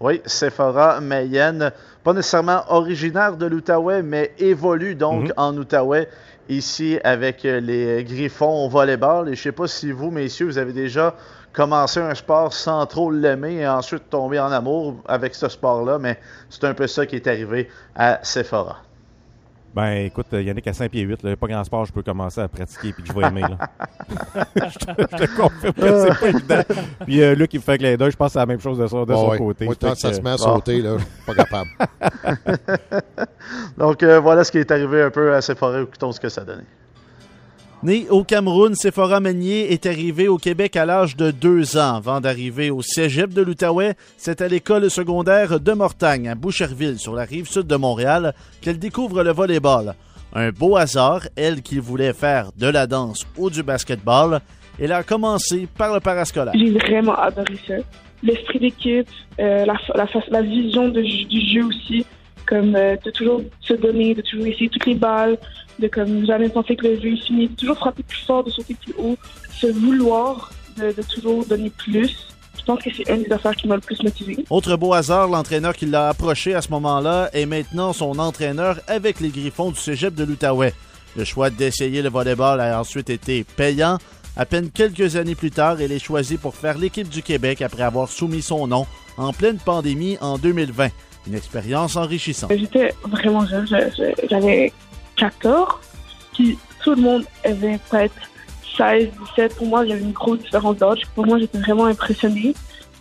Oui, Sephora Mayenne, pas nécessairement originaire de l'Outaouais, mais évolue donc mhm. en Outaouais ici avec les Griffons au volleyball. Et je ne sais pas si vous, messieurs, vous avez déjà commencer un sport sans trop l'aimer et ensuite tomber en amour avec ce sport-là, mais c'est un peu ça qui est arrivé à Sephora. Ben écoute, Yannick à 5 pieds 8, là, pas grand sport je peux commencer à pratiquer puis que je vais aimer. Là. je, te, confirme que c'est pas évident. Puis euh, Luc il me fait clin d'œil, je pense que c'est la même chose de, son, de son côté. Moi, quand ça se met à sauter, là, pas capable. Donc euh, voilà ce qui est arrivé un peu à Sephora, écoutons ce que ça donnait. Né au Cameroun, Sephora Meunier est arrivé au Québec à l'âge de deux ans. Avant d'arriver au cégep de l'Outaouais, c'est à l'école secondaire de Mortagne, à Boucherville, sur la rive sud de Montréal, qu'elle découvre le volleyball. Un beau hasard, elle qui voulait faire de la danse ou du basketball, elle a commencé par le parascolaire. J'ai vraiment adoré ça. L'esprit d'équipe, euh, la, vision du jeu aussi, comme euh, de toujours se donner, de toujours essayer toutes les balles, de comme jamais penser que le jeu est fini, de toujours frapper plus fort, de sauter plus haut, se vouloir de, toujours donner plus. Je pense que c'est une des affaires qui m'a le plus motivé. Autre beau hasard, l'entraîneur qui l'a approché à ce moment-là est maintenant son entraîneur avec les Griffons du cégep de l'Outaouais. Le choix d'essayer le volleyball a ensuite été payant. À peine quelques années plus tard, elle est choisie pour faire l'équipe du Québec après avoir soumis son nom en pleine pandémie en 2020. Une expérience enrichissante. J'étais vraiment jeune, j'avais 14, puis tout le monde avait peut-être 16, 17. Pour moi, il y avait une grosse différence d'âge. Pour moi, j'étais vraiment impressionnée.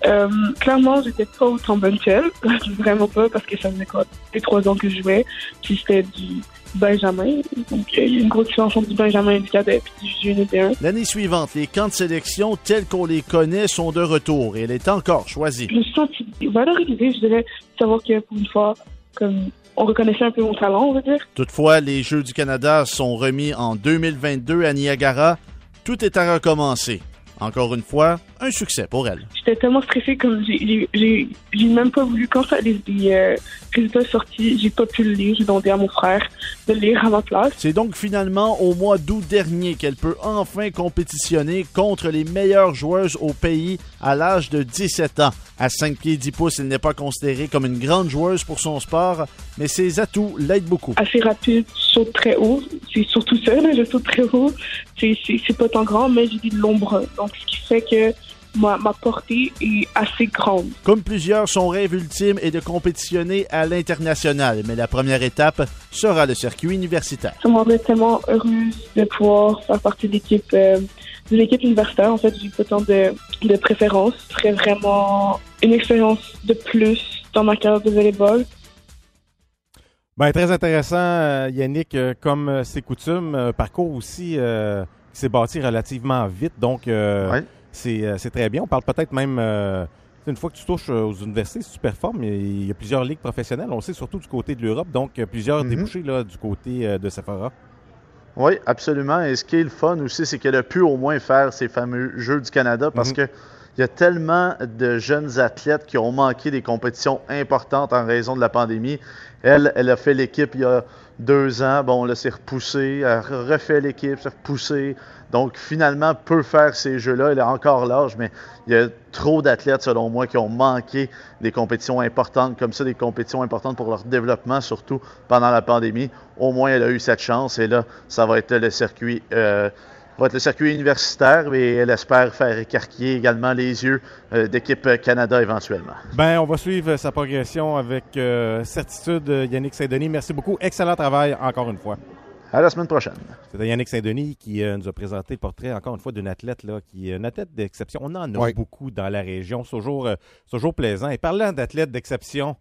Euh, clairement, j'étais pas autant bonne qu'elle. vraiment pas, parce que ça faisait quoi, deux, trois ans que je jouais. Puis c'était du Benjamin. Donc, il y a une grosse différence entre du Benjamin et du cadet, puis du junior 1 L'année suivante, les camps de sélection tels qu'on les connaît sont de retour et elle est encore choisie. Je me suis sentie valorisée, je dirais, savoir que pour une fois, comme on reconnaissait un peu mon talent, on va dire. Toutefois, les Jeux du Canada sont remis en 2022 à Niagara. Tout est à recommencer. Encore une fois, un succès pour elle. J'étais tellement stressée comme j'ai même pas voulu quand ça les, euh, résultats sortis, j'ai pas pu le lire. J'ai demandé à mon frère de le lire à ma place. C'est donc finalement au mois d'août dernier qu'elle peut enfin compétitionner contre les meilleures joueuses au pays à l'âge de 17 ans. À 5 pieds 10 pouces, elle n'est pas considérée comme une grande joueuse pour son sport, mais ses atouts l'aident beaucoup. Assez rapide, saute très haut. C'est surtout ça, je saute très haut. C'est pas tant grand, mais j'ai de l'ombre. Donc, ce qui fait que ma, portée est assez grande. Comme plusieurs, son rêve ultime est de compétitionner à l'international, mais la première étape sera le circuit universitaire. Je me tellement heureuse de pouvoir faire partie de l'équipe euh, de l'équipe universitaire. En fait, j'ai pas tant de, de préférences. Ce serait vraiment une expérience de plus dans ma carrière de volleyball. Ben, très intéressant, euh, Yannick, euh, comme c'est coutume, parcours aussi euh, s'est bâti relativement vite, donc euh, c'est euh, c'est très bien. On parle peut-être même, euh, une fois que tu touches aux universités, si tu performes, il y a- plusieurs ligues professionnelles, on le sait surtout du côté de l'Europe, donc plusieurs Mhm. débouchés là, du côté de Sephora. Oui, absolument. Et ce qui est le fun aussi, c'est qu'elle a pu au moins faire ces fameux Jeux du Canada parce Mhm. que il y a tellement de jeunes athlètes qui ont manqué des compétitions importantes en raison de la pandémie. Elle, elle a fait l'équipe il y a deux ans. Bon, là, c'est repoussé. Elle refait l'équipe, c'est repoussé. Donc, finalement, peut faire ces jeux-là. Elle a encore l'âge, mais il y a trop d'athlètes, selon moi, qui ont manqué des compétitions importantes comme ça, des compétitions importantes pour leur développement, surtout pendant la pandémie. Au moins, elle a eu cette chance. Et là, ça va être le circuit, euh, va être le circuit universitaire, et elle espère faire écarquiller également les yeux euh, d'équipe Canada éventuellement. Ben, on va suivre sa progression avec euh, certitude, euh, Yannick Saint-Denis. Merci beaucoup. Excellent travail encore une fois. À la semaine prochaine. C'était Yannick Saint-Denis qui euh, nous a présenté le portrait, encore une fois, d'une athlète là, qui est une athlète d'exception. On en a Oui. beaucoup dans la région. C'est toujours, euh, c'est toujours plaisant. Et parlant d'athlète d'exception,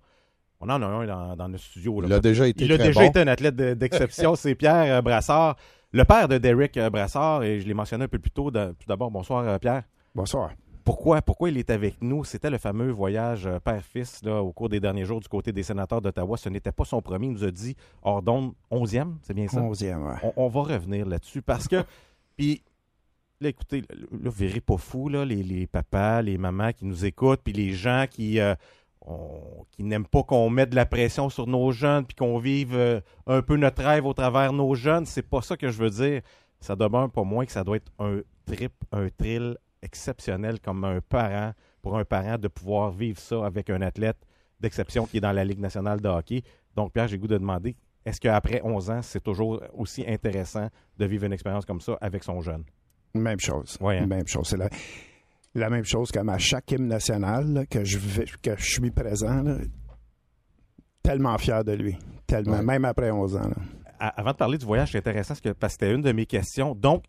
on en a un dans, dans notre studio. là. Il a déjà été Il a très déjà bon. été un athlète de- d'exception. C'est Pierre euh, Brassard, le père de Derek euh, Brassard. Et je l'ai mentionné un peu plus tôt. De- tout d'abord, bonsoir euh, Pierre. Bonsoir. Pourquoi, pourquoi il est avec nous? C'était le fameux voyage euh, père-fils là, au cours des derniers jours du côté des sénateurs d'Ottawa. Ce n'était pas son premier. Il nous a dit hors d'onde, 11e, c'est bien ça? Onzième, ouais. on, on va revenir là-dessus parce que, puis, là, écoutez, là, là, verrez pas fou, là, les, les papas, les mamans qui nous écoutent, puis les gens qui, euh, on- qui n'aiment pas qu'on mette de la pression sur nos jeunes, puis qu'on vive euh, un peu notre rêve au travers nos jeunes. C'est pas ça que je veux dire. Ça demeure pas moins que ça doit être un trip, un thrill exceptionnel comme un parent, pour un parent de pouvoir vivre ça avec un athlète d'exception qui est dans la Ligue nationale de hockey. Donc, Pierre, j'ai le goût de demander, est-ce qu'après 11 ans, c'est toujours aussi intéressant de vivre une expérience comme ça avec son jeune? Même chose. Ouais, hein? Même chose. C'est la, la même chose comme à chaque hymne national là, que, je, vais- que je suis présent. là. tellement fier de lui. Tellement. Ouais. Même après 11 ans. là. À- avant de parler du voyage, c'est intéressant parce que, parce que c'était une de mes questions. Donc,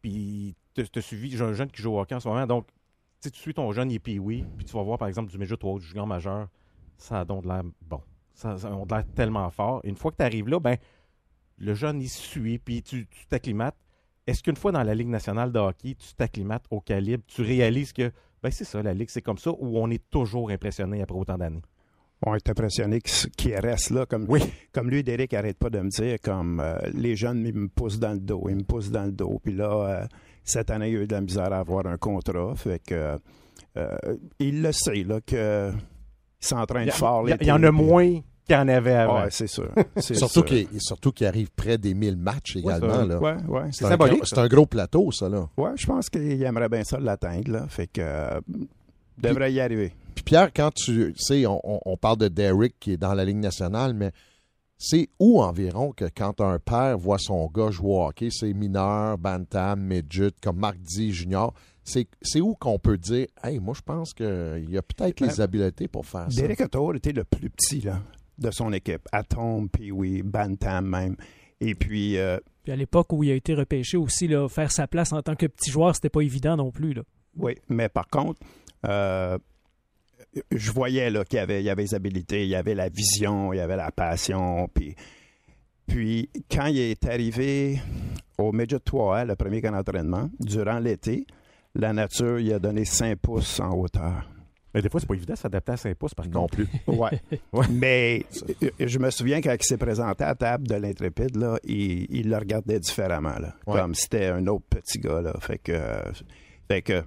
puis tu as suivi, j'ai un jeune qui joue au hockey en ce moment, donc tu sais, tu suis ton jeune, il est puis tu vas voir par exemple du Major 3 ou du junior majeur, ça a donc de l'air bon. Ça, ça a de l'air tellement fort. Une fois que tu arrives là, ben le jeune il suit, puis tu t'acclimates. Est-ce qu'une fois dans la Ligue nationale de hockey, tu t'acclimates au calibre, tu réalises que ben c'est ça, la Ligue, c'est comme ça, ou on est toujours impressionné après autant d'années? On est impressionné qu'il reste là. Comme, Oui. comme lui, Derek arrête pas de me dire, comme euh, les jeunes, ils me poussent dans le dos, ils me poussent dans le dos. Puis là, euh, cette année, il a eu de la misère à avoir un contrat. Fait que euh, il le sait, là, que s'entraîne fort. il y- l'été. il y en a moins qu'il y en avait avant. Ouais, c'est sûr. Surtout qu'il surtout qu'il arrive près des 1000 matchs également. là. Ouais, ouais, C'est symbolique, c'est un gros plateau, ça. Là. Ouais, je pense qu'il aimerait bien ça l'atteindre, là. Fait que euh, devrait y arriver. Puis Pierre, quand tu tu sais, on, on- on parle de Derrick qui est dans la Ligue nationale, mais c'est où environ que quand un père voit son gars jouer au hockey, c'est mineur, bantam, midget, comme Marc dit, junior, c'est c'est où qu'on peut dire, hey, moi je pense qu'il y a peut-être les Ben, habiletés pour faire ça. Derek Otto était le plus petit, là, de son équipe. Atom, puis oui, Bantam même. Et puis, euh, Puis à l'époque où il a été repêché aussi, là, faire sa place en tant que petit joueur, c'était pas évident non plus. Là. oui, mais par contre, euh, je voyais là, qu'il y avait, il y avait les habilités, il y avait la vision, il y avait la passion. Puis, puis quand il est arrivé au Midget 3 le premier camp d'entraînement, durant l'été, la nature il a donné 5 pouces en hauteur. Mais des fois, c'est pas évident de s'adapter à 5 pouces, par Non contre. plus. Ouais. Ouais. Mais euh, je me souviens quand il s'est présenté à la table de l'Intrépide, là, il, il le regardait différemment. Là, Ouais. Comme c'était un autre petit gars. Là. Fait que. euh, fait que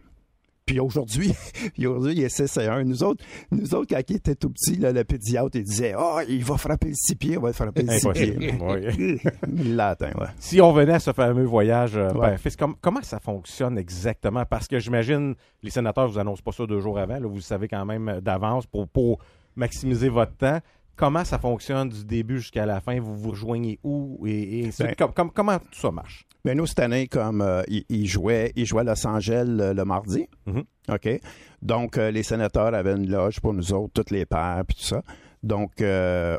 puis aujourd'hui, aujourd'hui, il est 6 et 1. Nous autres, nous autres, quand il était tout petit, là, le pédiatre, il disait Ah, il va frapper le six pieds, il va frapper le six pieds. Il l'a atteint, ouais. Si on venait à ce fameux voyage, euh, Ouais. père-fils, com- comment ça fonctionne exactement? Parce que j'imagine, les sénateurs vous annoncent pas ça deux jours avant, là, vous le savez quand même euh, d'avance pour, pour maximiser votre temps. Comment ça fonctionne du début jusqu'à la fin? Vous vous rejoignez où? Et, et ainsi de Ben- comment tout ça marche? Mais nous, cette année, comme euh, il, il jouait, il jouait à Los Angeles euh, le mardi. Mhm. OK? Donc, euh, les sénateurs avaient une loge pour nous autres, toutes les pères, puis tout ça. Donc, euh,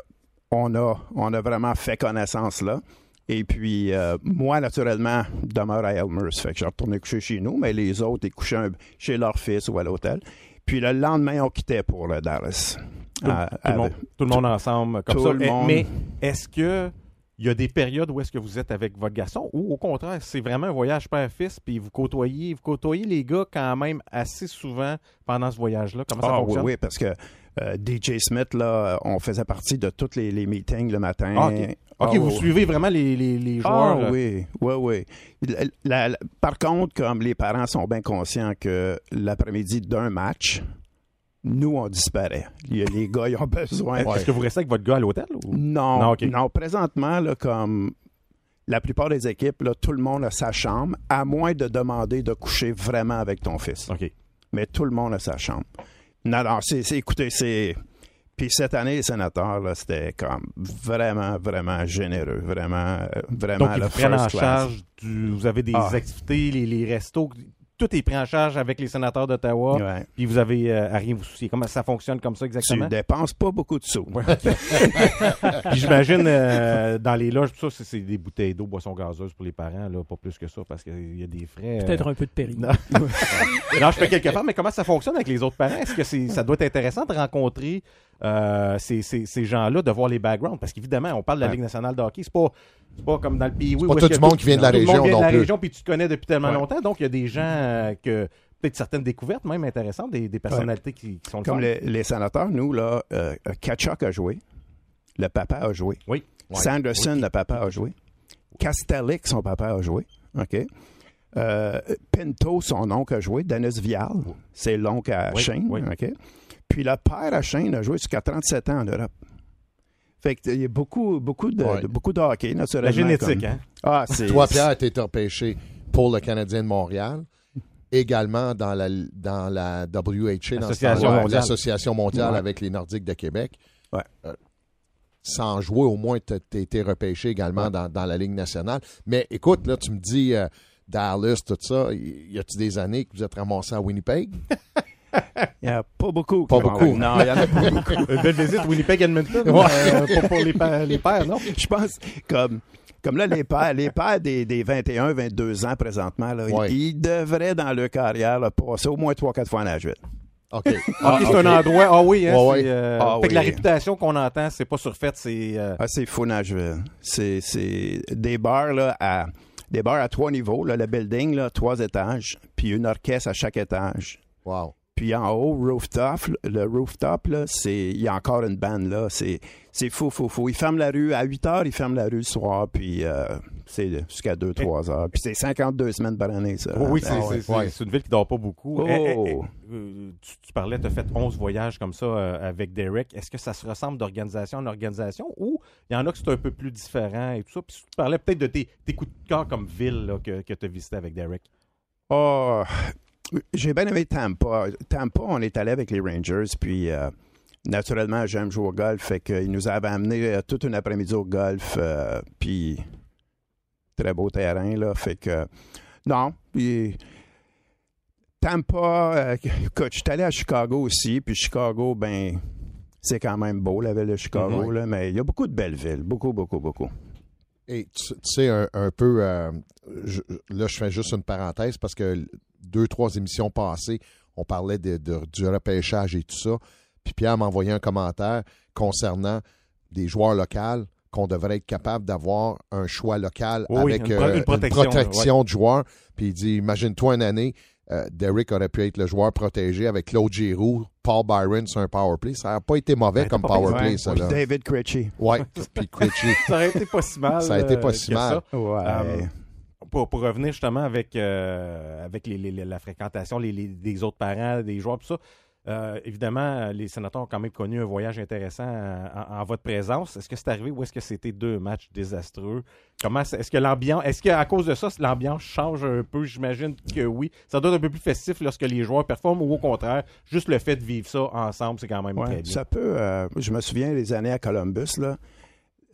on, a, on a vraiment fait connaissance là. Et puis, euh, moi, naturellement, demeure à Elmers. Fait que je retournais coucher chez nous, mais les autres, ils couchaient un- chez leur fils ou à l'hôtel. Puis le lendemain, on quittait pour le Dallas. Tout, à- tout le monde, tout le monde ensemble, comme Tout ça. le Eh, monde. Mais est-ce que il y a des périodes où est-ce que vous êtes avec votre garçon ou au contraire, c'est vraiment un voyage père-fils puis vous côtoyez, vous côtoyez les gars quand même assez souvent pendant ce voyage-là? Comment ça Ah, oui, fonctionne? oui, parce que euh, DJ Smith, là, on faisait partie de tous les, les meetings le matin. Ah, ok. Ah, vous oui. suivez vraiment les, les, les joueurs. Ah oui, oui, oui. La- la- la- par contre, comme les parents sont bien conscients que l'après-midi d'un match, nous, on disparaît. Les gars, ils ont besoin. Est-ce que vous restez avec votre gars à l'hôtel? ou- Non, Non, non, présentement, là, comme la plupart des équipes, là, tout le monde a sa chambre, à moins de demander de coucher vraiment avec ton fils. OK. Mais tout le monde a sa chambre. Non, non, c'est, écoutez, c'est... Puis cette année, les sénateurs, là, c'était comme vraiment, vraiment généreux. Vraiment, euh, vraiment Donc, ils prennent en class. charge. du- vous avez des Ah. activités, les, les restos. Tout est pris en charge avec les sénateurs d'Ottawa. Ouais. Puis vous avez euh, à rien vous soucier. Comment ça fonctionne comme ça Tu exactement? dépenses pas beaucoup de sous. Puis j'imagine euh, dans les loges, tout ça, c'est- c'est des bouteilles d'eau, boissons gazeuses pour les parents, là, pas plus que ça, parce qu'il y a des frais. euh, Peut-être un peu de péril. Non. non, je fais quelque part, mais comment ça fonctionne avec les autres parents? Est-ce que c'est, ça doit être intéressant de rencontrer euh, ces, ces- ces gens-là, de voir les backgrounds? Parce qu'évidemment, on parle de la. Ligue nationale de hockey, c'est pas, c'est pas comme dans le pays. pas tout le monde qui vient de la tout le région monde vient de la plus. région, puis tu te connais depuis tellement Ouais. longtemps, donc il y a des gens euh, que peut-être certaines découvertes même intéressantes, des, des personnalités qui, qui sont le Comme les, les sénateurs, nous, là, euh, Kachuk a joué. Le papa a joué. Oui. Ouais. Sanderson, le papa a joué. Castellic, son papa a joué. OK. Euh, Pinto, son oncle a joué. Dennis Vial, c'est l'oncle à Oui, Shane. oui. OK. Puis le père à Shane a joué jusqu'à 37 ans en Europe. Fait qu'il y a beaucoup, beaucoup, de, Ouais. de- beaucoup de hockey, naturellement. La génétique, comme- hein? Ah, c'est... Toi, Pierre, tu été repêché pour le Canadien de Montréal, également dans la, dans la WHA, dans l'Association mondiale Ouais. avec les Nordiques de Québec. Ouais. Euh, sans jouer, au moins, tu as été repêché également dans, dans la Ligue nationale. Mais écoute, là, tu me dis euh, Dallas, tout ça, y y a-tu des années que vous êtes ramassé à Winnipeg? Il n'y a pas beaucoup. Pas beaucoup. Non, il y en a pas beaucoup. Une belle visite Winnipeg-Edmonton euh, pour, pour les, pa- les pères, non? Je pense comme comme là les pères les pères des, des 21 22 ans présentement là, Ouais. ils devraient dans leur carrière là, passer au moins 3 4 fois en Nashville. OK. Ok, c'est un endroit. Ah oui, hein, Ouais, ouais. euh, Ah fait que la oui. réputation qu'on entend, c'est pas surfaite, c'est. euh, Ah, c'est fou Nashville. C'est c'est des bars là à des bars à trois niveaux là, le building là, trois étages, puis une orchestre à chaque étage. Wow. Puis en haut, rooftop, le rooftop, là, c'est, il y a encore une bande, là. C'est, c'est fou, fou, fou. Ils ferment la rue. À 8 heures, ils ferment la rue le soir, puis euh, c'est jusqu'à 2-3 heures. Puis c'est 52 semaines par année, ça. oui, c'est, Ah ouais, c'est- c'est- ouais. c'est une ville qui dort pas beaucoup. Oh. Eh, eh, eh, euh, tu, tu parlais, tu as fait 11 voyages comme ça euh, avec Derek. Est-ce que ça se ressemble d'organisation en organisation ou il y en a que c'est un peu plus différent et tout ça? Puis tu parlais peut-être de tes, tes coups de cœur comme ville là, que, que tu as visité avec Derek. Oh, j'ai bien aimé Tampa. Tampa, on est allé avec les Rangers, puis euh, naturellement, j'aime jouer au golf, fait qu'il nous avait amené euh, toute une après-midi au golf, euh, puis très beau terrain, là, fait que non, puis Tampa, euh, écoute, je suis allé à Chicago aussi, puis Chicago, ben, c'est quand même beau, la ville de Chicago, Mhm. là, mais il y a beaucoup de belles villes, beaucoup, beaucoup, beaucoup. Et tu, tu sais, un, un peu, euh, je- là, je fais juste une parenthèse parce que deux, trois émissions passées, on parlait de, de- du repêchage et tout ça. Puis Pierre m'a envoyé un commentaire concernant des joueurs locaux qu'on devrait être capable d'avoir un choix local Oui, avec une pro- euh, une protection, protection de joueurs. Puis il dit, imagine-toi une année, euh, Derek aurait pu être le joueur protégé avec Claude Giroux, Paul Byron sur un power play. Ça n'a pas été mauvais Ben, comme t'as pas power besoin. play, ça. Là. David Critchie. Ouais, puis Critchie. Ça aurait été pas si mal. Ça a été pas euh, si mal. ça. Ouais. Euh, pour, pour revenir justement avec, euh, avec les- les- les- la fréquentation les, les- des autres parents, des joueurs, tout ça, euh, évidemment, les sénateurs ont quand même connu un voyage intéressant en, en votre présence. Est-ce que c'est arrivé ou est-ce que c'était deux matchs désastreux? Comment est-ce que l'ambiance, est-ce qu'à cause de ça, l'ambiance change un peu? J'imagine que oui. Ça doit être un peu plus festif lorsque les joueurs performent ou au contraire, juste le fait de vivre ça ensemble, c'est quand même Ouais, très bien. ça peut. euh, je me souviens des années à Columbus, là,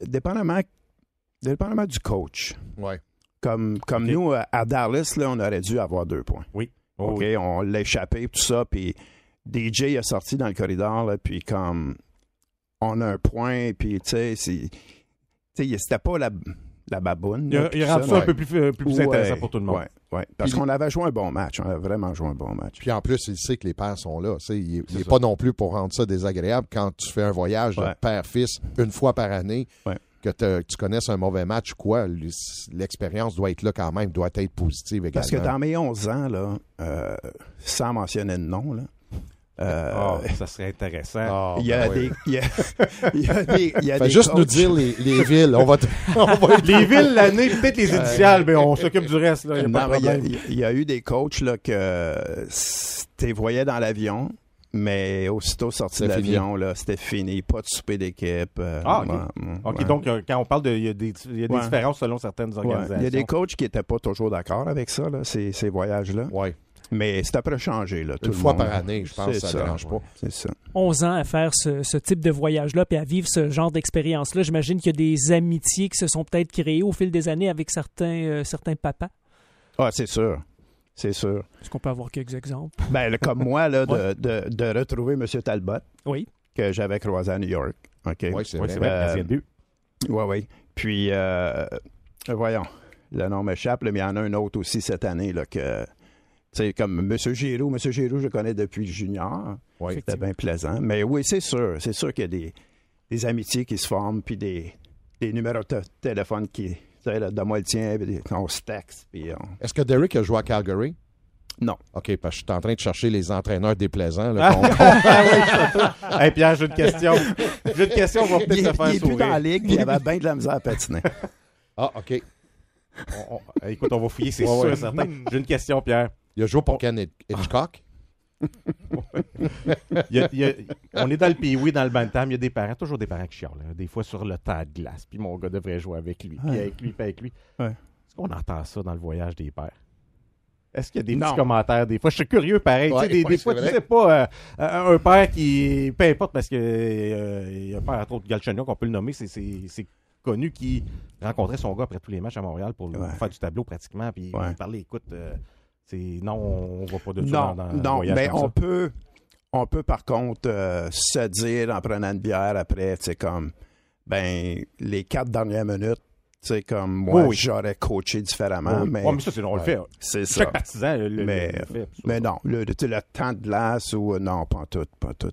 dépendamment, dépendamment du coach. Ouais. Comme, comme nous, à à Dallas, là, on aurait dû avoir deux points. Oui. Oh, OK, oui. on l'a échappé, tout ça, puis DJ a sorti dans le corridor, là, puis comme on a un point, puis tu sais, c'est- tu sais, c'était pas la, la baboune. Il là, il rendu ça, ça un peu plus, euh, plus Ouais, intéressant pour tout le monde. ouais, ouais. Parce qu'on avait joué un bon match. On a vraiment joué un bon match. Puis en plus, il sait que les pères sont là. Il n'est pas non plus pour rendre ça désagréable quand tu fais un voyage père-fils une fois par année, Que te- tu connaisses un mauvais match ou quoi. L'expérience doit être là quand même, doit être positive également. Parce que dans mes 11 ans, là, euh, sans mentionner de nom, là, euh, Ah, ça serait intéressant. Il y a ben oui. des. Il y a, il y a des. il y a Fais des juste nous dire les, les villes. On va, te- on va être- Les villes, l'année, peut-être les initiales, mais on s'occupe du reste. Là, y a pas Non, de mais il y a- y, a eu des coachs là, que tu voyais dans l'avion, mais aussitôt sorti de l'avion, là, c'était fini. Pas de souper d'équipe. euh, Ah, ok. ouais, ouais. donc euh, quand on parle de. Il y a des, il y a des Ouais. différences selon certaines organisations. Il y a des coachs qui n'étaient pas toujours d'accord avec ça, là, ces, ces voyages-là. Ouais. Mais c'est après changé. Là, tout Une le fois monde. par année, je pense ça ne dérange pas. C'est ça. 11 ans à faire ce, ce type de voyage-là, puis à vivre ce genre d'expérience-là. J'imagine qu'il y a des amitiés qui se sont peut-être créées au fil des années avec certains, euh, certains papas. Ah, c'est sûr. C'est sûr. Est-ce qu'on peut avoir quelques exemples? Ben, comme moi, là, de, de, de retrouver M. Talbot, Oui. que j'avais croisé à New York. OK? Oui, c'est Oui, vrai. c'est vrai, Euh. Oui, oui. Puis, euh, voyons, le nom m'échappe, mais il y en a un autre aussi cette année, là, que, tu sais, comme M. Giroux. M. Giroux, je le connais depuis junior. Oui. C'était bien plaisant. Mais oui, c'est sûr. C'est sûr qu'il y a des, des amitiés qui se forment, puis des, des numéros de téléphone qui, là, donne-moi le tien, puis on se texte, puis on... Est-ce que Derek a joué à Calgary? Non. OK, parce que je suis en train de chercher les entraîneurs déplaisants. là, Ah oui, surtout. Hey, Pierre, j'ai une question. J'ai une question, on va Il, peut-être il te faire est plus sourire. dans la ligue, il avait bien de la misère à patiner. Ah, OK. On- on- écoute, on va fouiller, c'est Ouais, sûr ouais. certain. J'ai une question, Pierre. Il a joué pour Ken Hitch- Hitchcock? Il y a- il y a- on est dans le pays, oui, dans le bantam. Il y a des parents, toujours des parents qui chialent. hein, des fois sur le tas de glace. Puis mon gars devrait jouer avec lui. Puis avec lui, puis avec lui. Ouais. Est-ce qu'on entend ça dans le voyage des pères? Est-ce qu'il y a des Non. petits commentaires des fois? Je suis curieux, pareil. Ouais, tu sais, des, fois, tu sais pas, euh, un père qui, peu importe, parce que euh, il y a un père, entre autres, Galchenyuk, qu'on peut le nommer, c'est- c'est c'est connu, qui rencontrait son gars après tous les matchs à Montréal pour faire du tableau pratiquement. Puis Ouais. il parlait, écoute, euh, non, on va pas de ça Non, dans, dans un non, voyage mais comme on ça. peut, on peut par contre euh, se dire en prenant une bière après, tu sais, comme, ben, les quatre dernières minutes, tu sais, comme moi, Oui, oui. j'aurais coaché différemment, Oui. mais ça, c'est on le fait. c'est ça. Chaque partisan le, le- Mais- le fait. Mais non, le, le temps de glace ou euh, non, pas tout, pas tout.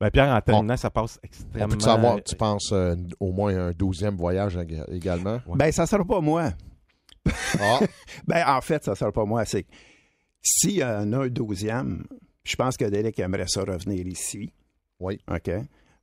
Ben, Pierre, en terminant, ça passe extrêmement. On peut savoir, tu penses, euh, au moins un douzième voyage ég- également? Ouais. Ben, ça sera pas moi. Ah, Ben, en fait, ça sera pas moi. C'est s'il y en a un douzième, je pense que Derek aimerait ça revenir ici. Oui. OK?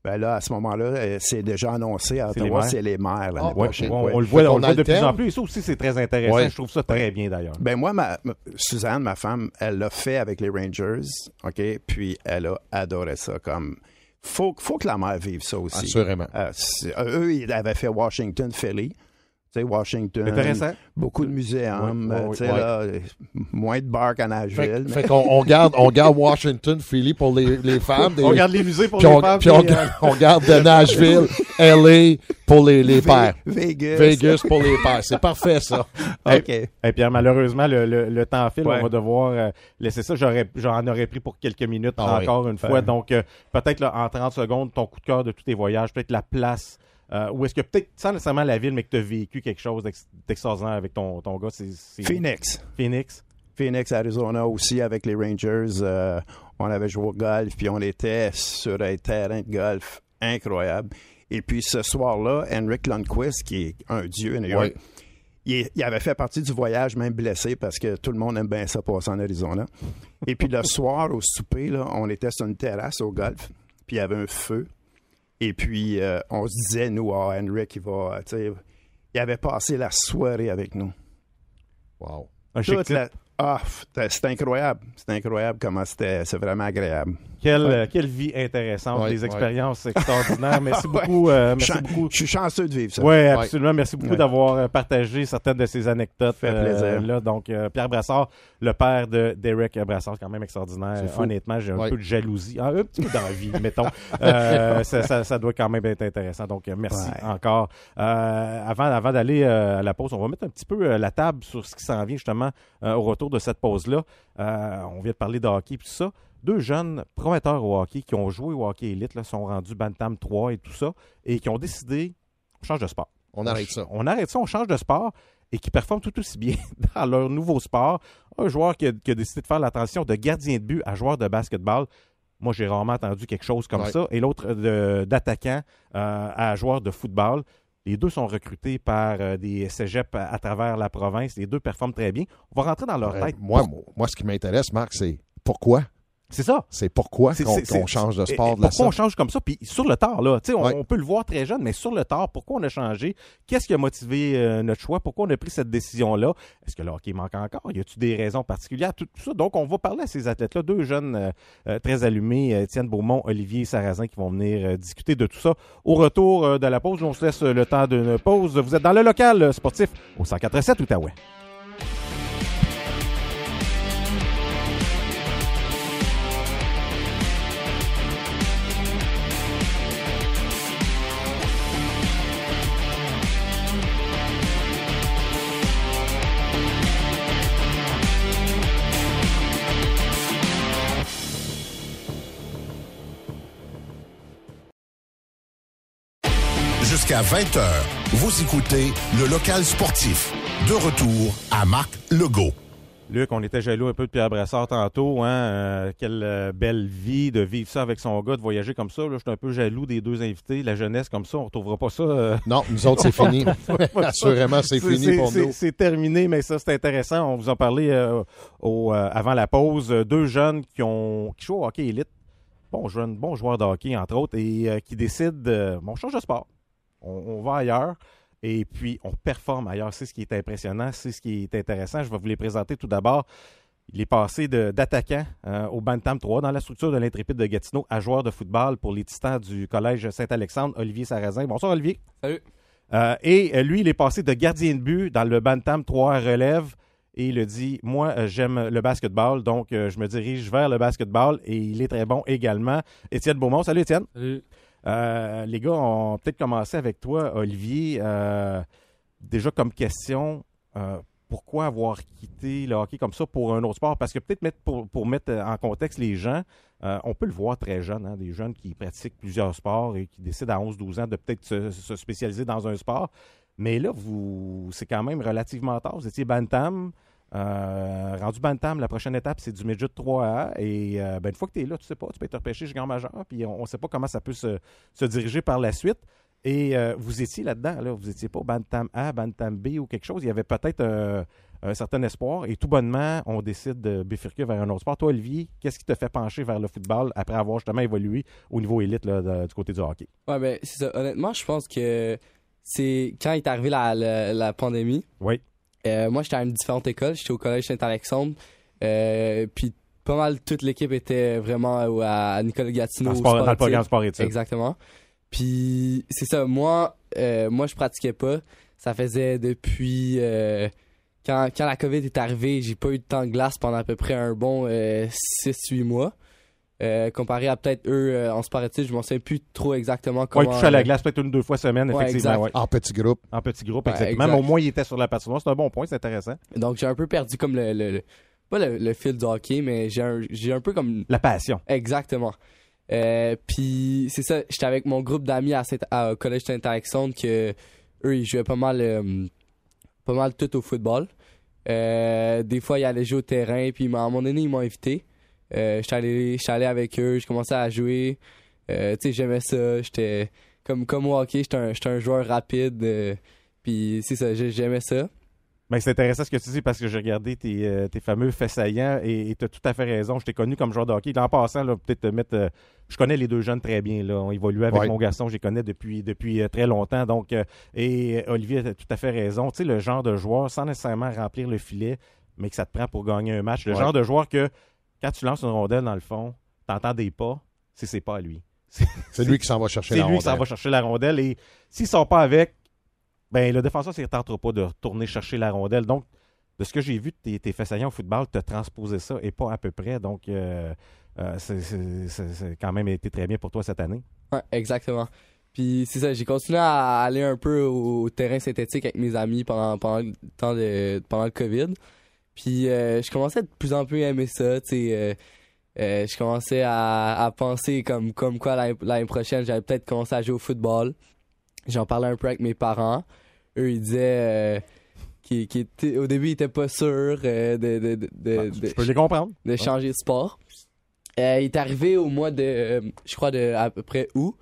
Ben là, à ce moment-là, euh, c'est déjà annoncé à C'est les Ottawa, maires. c'est les maires l'année Ah, prochaine. on, Ouais. on le voit, on le voit de plus en plus. Et ça aussi, c'est très intéressant. Ouais. Je trouve ça très bien d'ailleurs. Ben moi, ma, Suzanne, ma femme, elle l'a fait avec les Rangers, OK? Puis elle a adoré ça. Comme, faut, faut que la mère vive ça aussi. assurément. Euh, eux, ils avaient fait Washington, Philly. Tu sais, Washington. Intéressant. Beaucoup de muséums. Ouais, ouais, tu sais, ouais. là, moins de bars qu'à Nashville. Fait, mais- fait qu'on on garde, on garde Washington, Philly pour les, les femmes. des- On regarde les musées pour puis les on, femmes. puis on, euh, garde- on garde de Nashville, LA pour les, les pères. Vegas. Vegas pour les pères. C'est parfait, ça. OK. Et Pierre, malheureusement, le, le- le temps file. Ouais. On va devoir euh, laisser ça. J'aurais, j'en aurais pris pour quelques minutes Ah oui. encore une fois. Ouais. Donc, euh, peut-être là, en 30 secondes, ton coup de cœur de tous tes voyages, peut-être la place. Euh, ou est-ce que peut-être, sans nécessairement la ville, mais que tu as vécu quelque chose d'ex- d'extraordinaire avec ton, ton gars, c'est, c'est Phoenix. Phoenix? Phoenix, Arizona aussi avec les Rangers. euh, on avait joué au golf, puis on était sur un terrain de golf incroyable. Et puis ce soir-là, Henrik Lundqvist, qui est un dieu à New York, Oui. il, il avait fait partie du voyage, même blessé, parce que tout le monde aime bien ça passer en Arizona. Et puis le soir, au souper, là, on était sur une terrasse au golf, puis il y avait un feu. Et puis euh, on se disait, nous, ah, Henrik, il va, euh, tu sais, il avait passé la soirée avec nous. Wow. Un la- Ah, c'est incroyable. C'est incroyable comment c'était. C'est vraiment agréable. Quelle, Ouais. euh, quelle vie intéressante, Ouais, des ouais. expériences extraordinaires. Merci beaucoup. euh, merci beaucoup. Je suis chanceux de vivre ça. Oui, absolument. Merci beaucoup d'avoir euh, partagé certaines de ces anecdotes. Fait plaisir. euh, là, donc, euh, Pierre Brassard, le père de Derek Brassard, quand même extraordinaire. Honnêtement, j'ai un peu de jalousie. Ah, un petit peu d'envie, mettons. Ça, ça- ça doit quand même être intéressant. Donc, merci encore. Avant avant d'aller à la pause, on va mettre un petit peu la table sur ce qui s'en vient justement au retour de cette pause-là. On vient de parler de hockey et tout ça. Deux jeunes prometteurs au hockey qui ont joué au hockey élite, là, sont rendus Bantam 3 et tout ça, et qui ont décidé, on change de sport. On arrête ça. On arrête ça, on change de sport et qui performent tout aussi bien dans leur nouveau sport. Un joueur qui a, qui a décidé de faire la transition de gardien de but à joueur de basketball. Moi, j'ai rarement entendu quelque chose comme Ouais. ça. Et l'autre euh, d'attaquant euh, à joueur de football. Les deux sont recrutés par euh, des cégeps à, à travers la province. Les deux performent très bien. On va rentrer dans leur Euh, tête. moi, ce qui m'intéresse, Marc, c'est pourquoi? C'est ça. C'est pourquoi qu'on change de sport de la Pourquoi on change comme ça? Puis sur le tard, là, tu sais, on, Ouais. on peut le voir très jeune, mais sur le tard, pourquoi on a changé? Qu'est-ce qui a motivé euh, notre choix? Pourquoi on a pris cette décision-là? Est-ce que le hockey manque encore? Y a-t-il des raisons particulières? Tout, tout ça. Donc, on va parler à ces athlètes-là, deux jeunes euh, euh, très allumés, Étienne Beaumont, Olivier Sarrazin, qui vont venir discuter de tout ça. Au retour de la pause, on se laisse le temps d'une pause. Vous êtes dans le local sportif au 147 Outaouais. Jusqu'à 20h, vous écoutez le local sportif. De retour à Marc Legault. Luc, on était jaloux un peu de Pierre Brassard tantôt. Hein? Euh, quelle euh, belle vie de vivre ça avec son gars, de voyager comme ça. Là, je suis un peu jaloux des deux invités. La jeunesse comme ça, on ne retrouvera pas ça. euh, Non, nous autres, c'est fini. Assurément, c'est fini pour nous. C'est terminé, mais ça, c'est intéressant. On vous en parlait euh, au, euh, avant la pause. Deux jeunes qui ont qui jouent au hockey élite. Bons jeunes, bons joueurs de hockey, entre autres, et euh, qui décident, euh, bon, on change de sport. On, on va ailleurs. Et puis, on performe ailleurs. C'est ce qui est impressionnant, c'est ce qui est intéressant. Je vais vous les présenter tout d'abord. Il est passé de- d'attaquant euh, au Bantam 3 dans la structure de l'Intrépide de Gatineau à joueur de football pour les Titans du Collège Saint-Alexandre, Olivier Sarrazin. Bonsoir, Olivier. Salut. Euh, et euh, lui, il est passé de gardien de but dans le Bantam 3 relève et il a dit Moi, j'aime le basketball, donc euh, je me dirige vers le basketball et il est très bon également. Étienne Beaumont. Salut, Étienne. Salut. Euh, les gars, on peut-être commencer avec toi, Olivier. Euh, déjà comme question, euh, pourquoi avoir quitté le hockey comme ça pour un autre sport? Parce que peut-être pour, mettre en contexte les gens, on peut le voir très jeune, hein, des jeunes qui pratiquent plusieurs sports et qui décident à 11-12 ans de peut-être se, se spécialiser dans un sport. Mais là, vous, c'est quand même relativement tard. Vous étiez Bantam. Euh, rendu Bantam, la prochaine étape, c'est du Midget 3A. Et euh, ben, une fois que tu es là, tu sais pas, tu peux être repêché junior majeur, puis on ne sait pas comment ça peut se, se diriger par la suite. Et euh, vous étiez là-dedans, là, vous étiez pas Bantam A, Bantam B ou quelque chose. Il y avait peut-être un certain espoir. Et tout bonnement, on décide de bifurquer vers un autre sport. Toi, Olivier, qu'est-ce qui te fait pencher vers le football après avoir justement évolué au niveau élite là, de- du côté du hockey? Ouais, ben, c'est ça. Honnêtement, je pense que c'est quand est arrivé la, la, la pandémie. Oui. Euh, moi, j'étais à une différente école. J'étais au collège Saint-Alexandre. Euh, puis pas mal toute l'équipe était vraiment au- à Nicolas Gatineau. Dans, le dans programme sport études. Exactement. Puis c'est ça. Moi, euh, moi, je pratiquais pas. Ça faisait depuis euh, quand, quand la COVID est arrivée, j'ai pas eu de temps de glace pendant à peu près un bon 6-8 mois. Euh, comparé à peut-être eux euh, en sport études, je m'en souviens plus trop exactement Oui, comment. touche à la glace peut-être une ou deux fois semaine, Ouais, effectivement. ouais. En petit groupe. En petit groupe, Ouais, exactement. exact. Mais au moins, il était sur la patinoire. C'est un bon point, c'est intéressant. Donc j'ai un peu perdu comme le, le- le- pas le, le fil du hockey, mais j'ai un, j'ai un peu comme La passion. exactement. Euh, puis c'est ça, j'étais avec mon groupe d'amis à, Saint- à- au collège Saint-Alexandre que eux ils jouaient pas mal, euh, pas mal tout au football. Euh, des fois ils allaient jouer au terrain, puis à un moment donné ils m'ont invité. Euh, j'étais allé, avec eux, je commençais à jouer. Euh, tu sais j'aimais ça, j'étais comme comme au hockey, j'étais un, j'étais un joueur rapide. euh, puis c'est ça, j'ai- j'aimais ça. Ben, c'est intéressant ce que tu dis parce que j'ai regardé tes, euh, tes fameux faits saillants et tu as tout à fait raison. Je t'ai connu comme joueur de hockey. En passant, là, peut-être te mettre. euh, je connais les deux jeunes très bien. Là. On évolue avec Ouais. mon garçon, je les connais depuis, depuis euh, très longtemps. Donc, euh, et Olivier a tout à fait raison. Tu sais, le genre de joueur, sans nécessairement remplir le filet, mais que ça te prend pour gagner un match. Le Ouais. genre de joueur que quand tu lances une rondelle dans le fond, t'entends des pas, c'est c'est pas à lui. C'est lui qui s'en va chercher C'est la lui qui s'en rondelle. va chercher la rondelle. Et s'ils sont pas avec, ben le défenseur ne tentera pas de retourner chercher la rondelle. Donc, de ce que j'ai vu de tes, tes faits saillants au football, te transposer ça et pas à peu près. Donc, euh, euh, c'est- c'est c'est- c'est quand même été très bien pour toi cette année. Ouais, exactement. Puis c'est ça, j'ai continué à aller un peu au, au terrain synthétique avec mes amis pendant, pendant, le, temps de, pendant le COVID. Puis euh, je commençais de plus en plus à aimer ça, tu sais. euh, euh, je commençais à, à penser comme, comme quoi l'année prochaine, j'allais peut-être commencer à jouer au football. J'en parlais un peu avec mes parents. eux, ils disaient. qu'il qu'il était, au début, il était pas sûr de, de, de, de, Ah, Je peux les comprendre. de changer de sport. Euh, il est arrivé au mois de, euh, je crois, de à peu près août,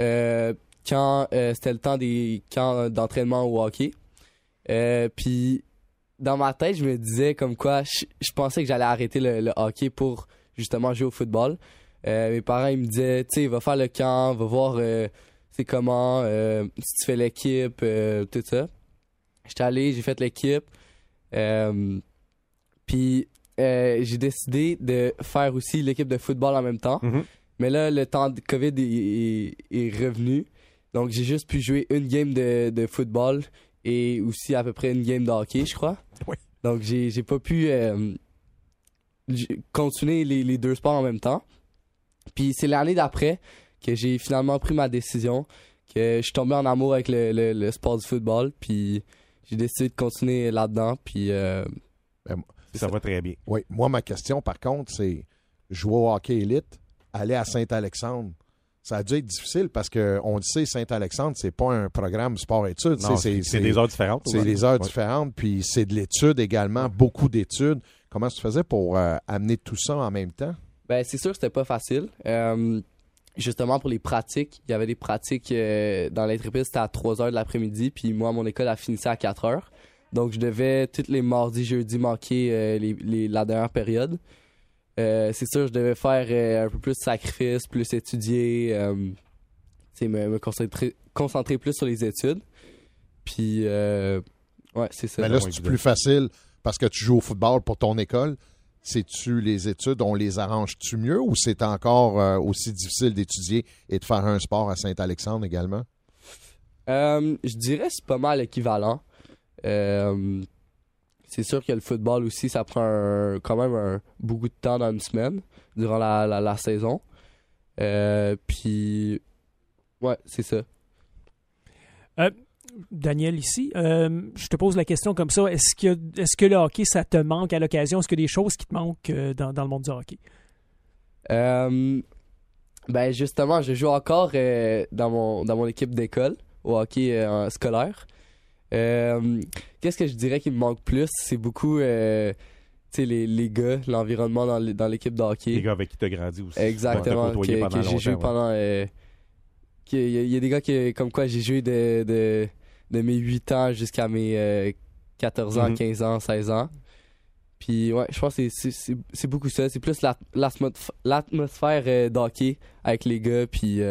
euh, quand euh, c'était le temps des camps d'entraînement au hockey. Euh, Puis, dans ma tête, je me disais comme quoi, je, je pensais que j'allais arrêter le, le hockey pour justement jouer au football. Euh, mes parents, ils me disaient, tu sais, va faire le camp, va voir euh, c'est comment, euh, si tu fais l'équipe, tout ça. J'étais allé, j'ai fait l'équipe. Puis j'ai décidé de faire aussi l'équipe de football en même temps. Mhm. Mais là, le temps de COVID est, est- est revenu. Donc j'ai juste pu jouer une game de, de football et aussi à peu près une game de hockey, je crois. Oui. Donc j'ai j'ai pas pu euh, continuer les, les deux sports en même temps. Puis c'est l'année d'après que j'ai finalement pris ma décision, que je suis tombé en amour avec le, le- le sport du football, puis j'ai décidé de continuer là-dedans, puis euh, Ça va très bien. Oui, moi, ma question, par contre, c'est jouer au hockey élite, aller à Saint-Alexandre. Ça a dû être difficile parce qu'on le sait, Saint-Alexandre, c'est pas un programme sport-études. Non, C'est- C'est c'est des heures différentes. C'est des heures Ouais. différentes, puis c'est de l'étude également, beaucoup d'études. Comment tu faisais pour euh, amener tout ça en même temps? Ben, c'est sûr que c'était pas facile. Euh, justement, pour les pratiques, il y avait des pratiques euh, dans l'intrépide, c'était à 3 heures de l'après-midi, puis moi, mon école a finissé à 4 heures. Donc, je devais, tous les mardis, jeudis, manquer euh, les, les- la dernière période. Euh, c'est sûr, je devais faire euh, un peu plus de sacrifice, plus étudier, euh, me, me concentrer, concentrer plus sur les études. Puis, ouais, c'est ça. Mais là, c'est plus facile parce que tu joues au football pour ton école? C'est-tu les études, on les arrange-tu mieux ou c'est encore euh, aussi difficile d'étudier et de faire un sport à Saint-Alexandre également? Euh, je dirais que c'est pas mal équivalent. Euh, c'est sûr que le football aussi, ça prend un- quand même un- beaucoup de temps dans une semaine, durant la, la, la saison. Euh, puis, ouais, c'est ça. Daniel ici, euh, je te pose la question comme ça. Est-ce que, est-ce que le hockey, ça te manque à l'occasion? Est-ce qu'il y a des choses qui te manquent euh, dans, dans le monde du hockey? Euh, ben justement, je joue encore euh, dans, mon, dans mon équipe d'école, au hockey euh, scolaire. Euh, Qu'est-ce que je dirais qui me manque plus? C'est beaucoup euh, sais, les, les gars, l'environnement dans l'équipe de hockey. Les gars avec qui tu as grandi aussi. Exactement, que, j'ai joué ouais. pendant. euh, Il y, a- il y a des gars qui, comme quoi j'ai joué de, de, de mes 8 ans jusqu'à mes euh, 14 ans, Mhm. 15 ans, 16 ans. Puis ouais, je pense que c'est- beaucoup ça. C'est plus la- l'atmosphère euh, d'hockey avec les gars, puis.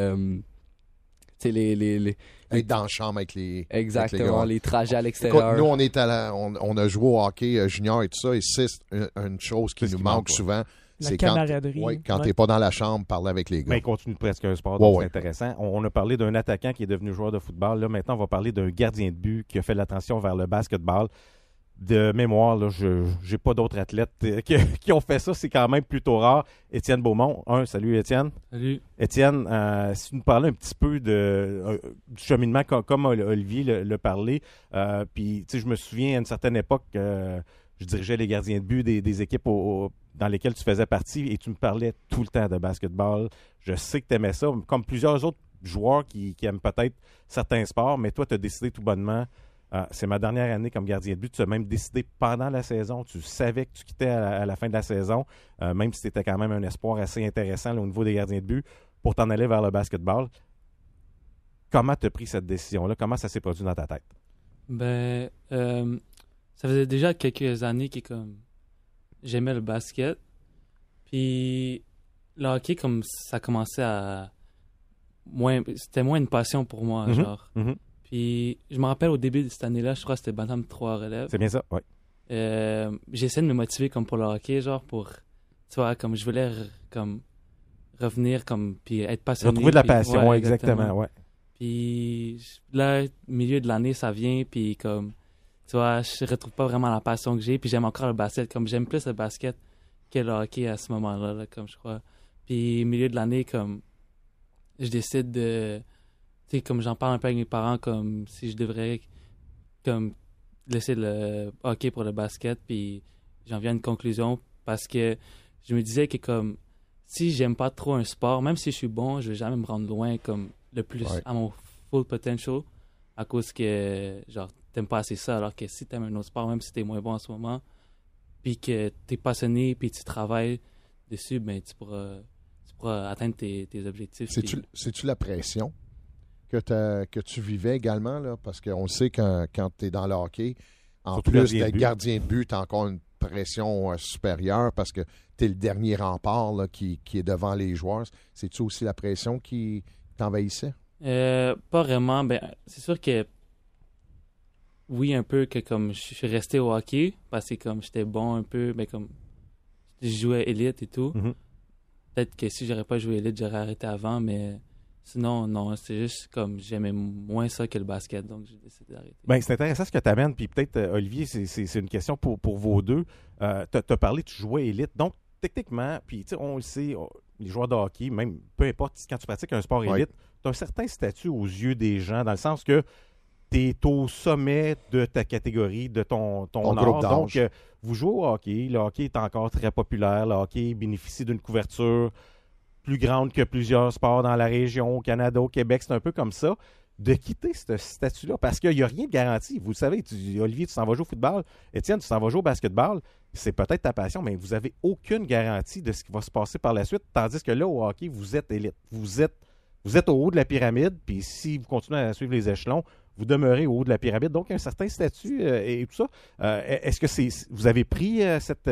Tu sais, les, les, les- Être dans la chambre avec les. Exactement, gars. les trajets à Écoute, l'extérieur. nous, on, est à la- on, on a joué au hockey euh, junior et tout ça, et c'est une, une chose qui C'est nous qui manque souvent. La C'est quand, camaraderie. ouais, quand Ouais. t'es pas dans la chambre, parler avec les Mais gars. il continue presque un sport, Ouais, donc ouais. c'est intéressant. On, on a parlé d'un attaquant qui est devenu joueur de football. Là, maintenant, on va parler d'un gardien de but qui a fait la transition vers le basketball. De mémoire, là, je n'ai pas d'autres athlètes euh, qui, qui ont fait ça. C'est quand même plutôt rare. Étienne Beaumont. Un, salut Étienne. Salut. Étienne, euh, si tu nous parlais un petit peu de, euh, du cheminement, comme, comme Olivier le, le parlait, euh, puis tu sais, je me souviens à une certaine époque, euh, je dirigeais les gardiens de but des, des équipes au- au- dans lesquelles tu faisais partie et tu me parlais tout le temps de basketball. Je sais que tu aimais ça, comme plusieurs autres joueurs qui, qui aiment peut-être certains sports, mais toi, tu as décidé tout bonnement. Euh, c'est ma dernière année comme gardien de but. Tu as même décidé pendant la saison. Tu savais que tu quittais à la, à la fin de la saison, euh, même si c'était quand même un espoir assez intéressant là, au niveau des gardiens de but pour t'en aller vers le basketball. Comment tu as pris cette décision-là? Comment ça s'est produit dans ta tête? Ben, euh, ça faisait déjà quelques années que comme j'aimais le basket. Puis le hockey, comme ça commençait à moins, c'était moins une passion pour moi, Mhm. genre. Mhm. Puis je me rappelle au début de cette année-là, je crois que c'était Bantam 3 relève. C'est bien ça? Oui. Euh, j'essaie de me motiver comme pour le hockey, genre pour, tu vois, comme je voulais comme revenir comme puis être passionné. Retrouver de la puis- passion, ouais, exactement. Ouais. puis là, milieu de l'année, ça vient, puis comme, tu vois, je retrouve pas vraiment la passion que j'ai, puis j'aime encore le basket, comme j'aime plus le basket que le hockey à ce moment-là, là, comme je crois. Puis milieu de l'année, comme, je décide de, sais, comme j'en parle un peu avec mes parents, comme si je devrais, comme, laisser le hockey pour le basket, puis j'en viens à une conclusion, parce que je me disais que comme, si j'aime pas trop un sport, même si je suis bon, je vais jamais me rendre loin comme le plus Ouais. à mon full potential. à cause que, genre, t'aimes pas assez ça, alors que si t'aimes un autre sport, même si t'es moins bon en ce moment, puis que t'es passionné, puis tu travailles dessus, ben, tu pourras, tu pourras atteindre tes, tes objectifs. C'est-tu puis- c'est-tu la pression? Que, tu vivais également? Là? Parce qu'on sait que quand tu es dans le hockey, en Surtout plus d'être gardien de but, tu as encore une pression euh, supérieure parce que tu es le dernier rempart là, qui, qui est devant les joueurs. C'est-tu aussi la pression qui t'envahissait? Euh, pas vraiment. Ben, c'est sûr que oui, un peu que comme je suis resté au hockey parce que comme j'étais bon un peu, mais comme je jouais élite et tout. Mhm. Peut-être que si j'aurais pas joué élite, j'aurais arrêté avant, mais sinon non, c'est juste comme j'aimais moins ça que le basket, donc j'ai décidé d'arrêter. Ben, c'est intéressant ce que tu amènes. Puis peut-être, euh, Olivier, c'est- c'est c'est une question pour, pour vos deux. Euh, tu as parlé, tu jouais élite. Donc, techniquement, puis tu sais, on le sait, on- les joueurs de hockey, même peu importe, quand tu pratiques un sport élite, tu as un certain statut aux yeux des gens, dans le sens que tu es au sommet de ta catégorie, de ton, ton, Ton art. groupe d'âge. Donc, euh, vous jouez au hockey. Le hockey est encore très populaire. Le hockey bénéficie d'une couverture plus grande que plusieurs sports dans la région, au Canada, au Québec. C'est un peu comme ça. De quitter ce statut-là, parce qu'il n'y a rien de garanti. Vous le savez, Olivier, tu t'en vas jouer au football. Étienne, tu t'en vas jouer au basketball. C'est peut-être ta passion, mais vous n'avez aucune garantie de ce qui va se passer par la suite. Tandis que là, au hockey, vous êtes élite. Vous êtes, vous êtes au haut de la pyramide, puis si vous continuez à suivre les échelons, vous demeurez au haut de la pyramide. Donc, un certain statut euh, et tout ça. Euh, Est-ce que c'est vous avez pris euh, cette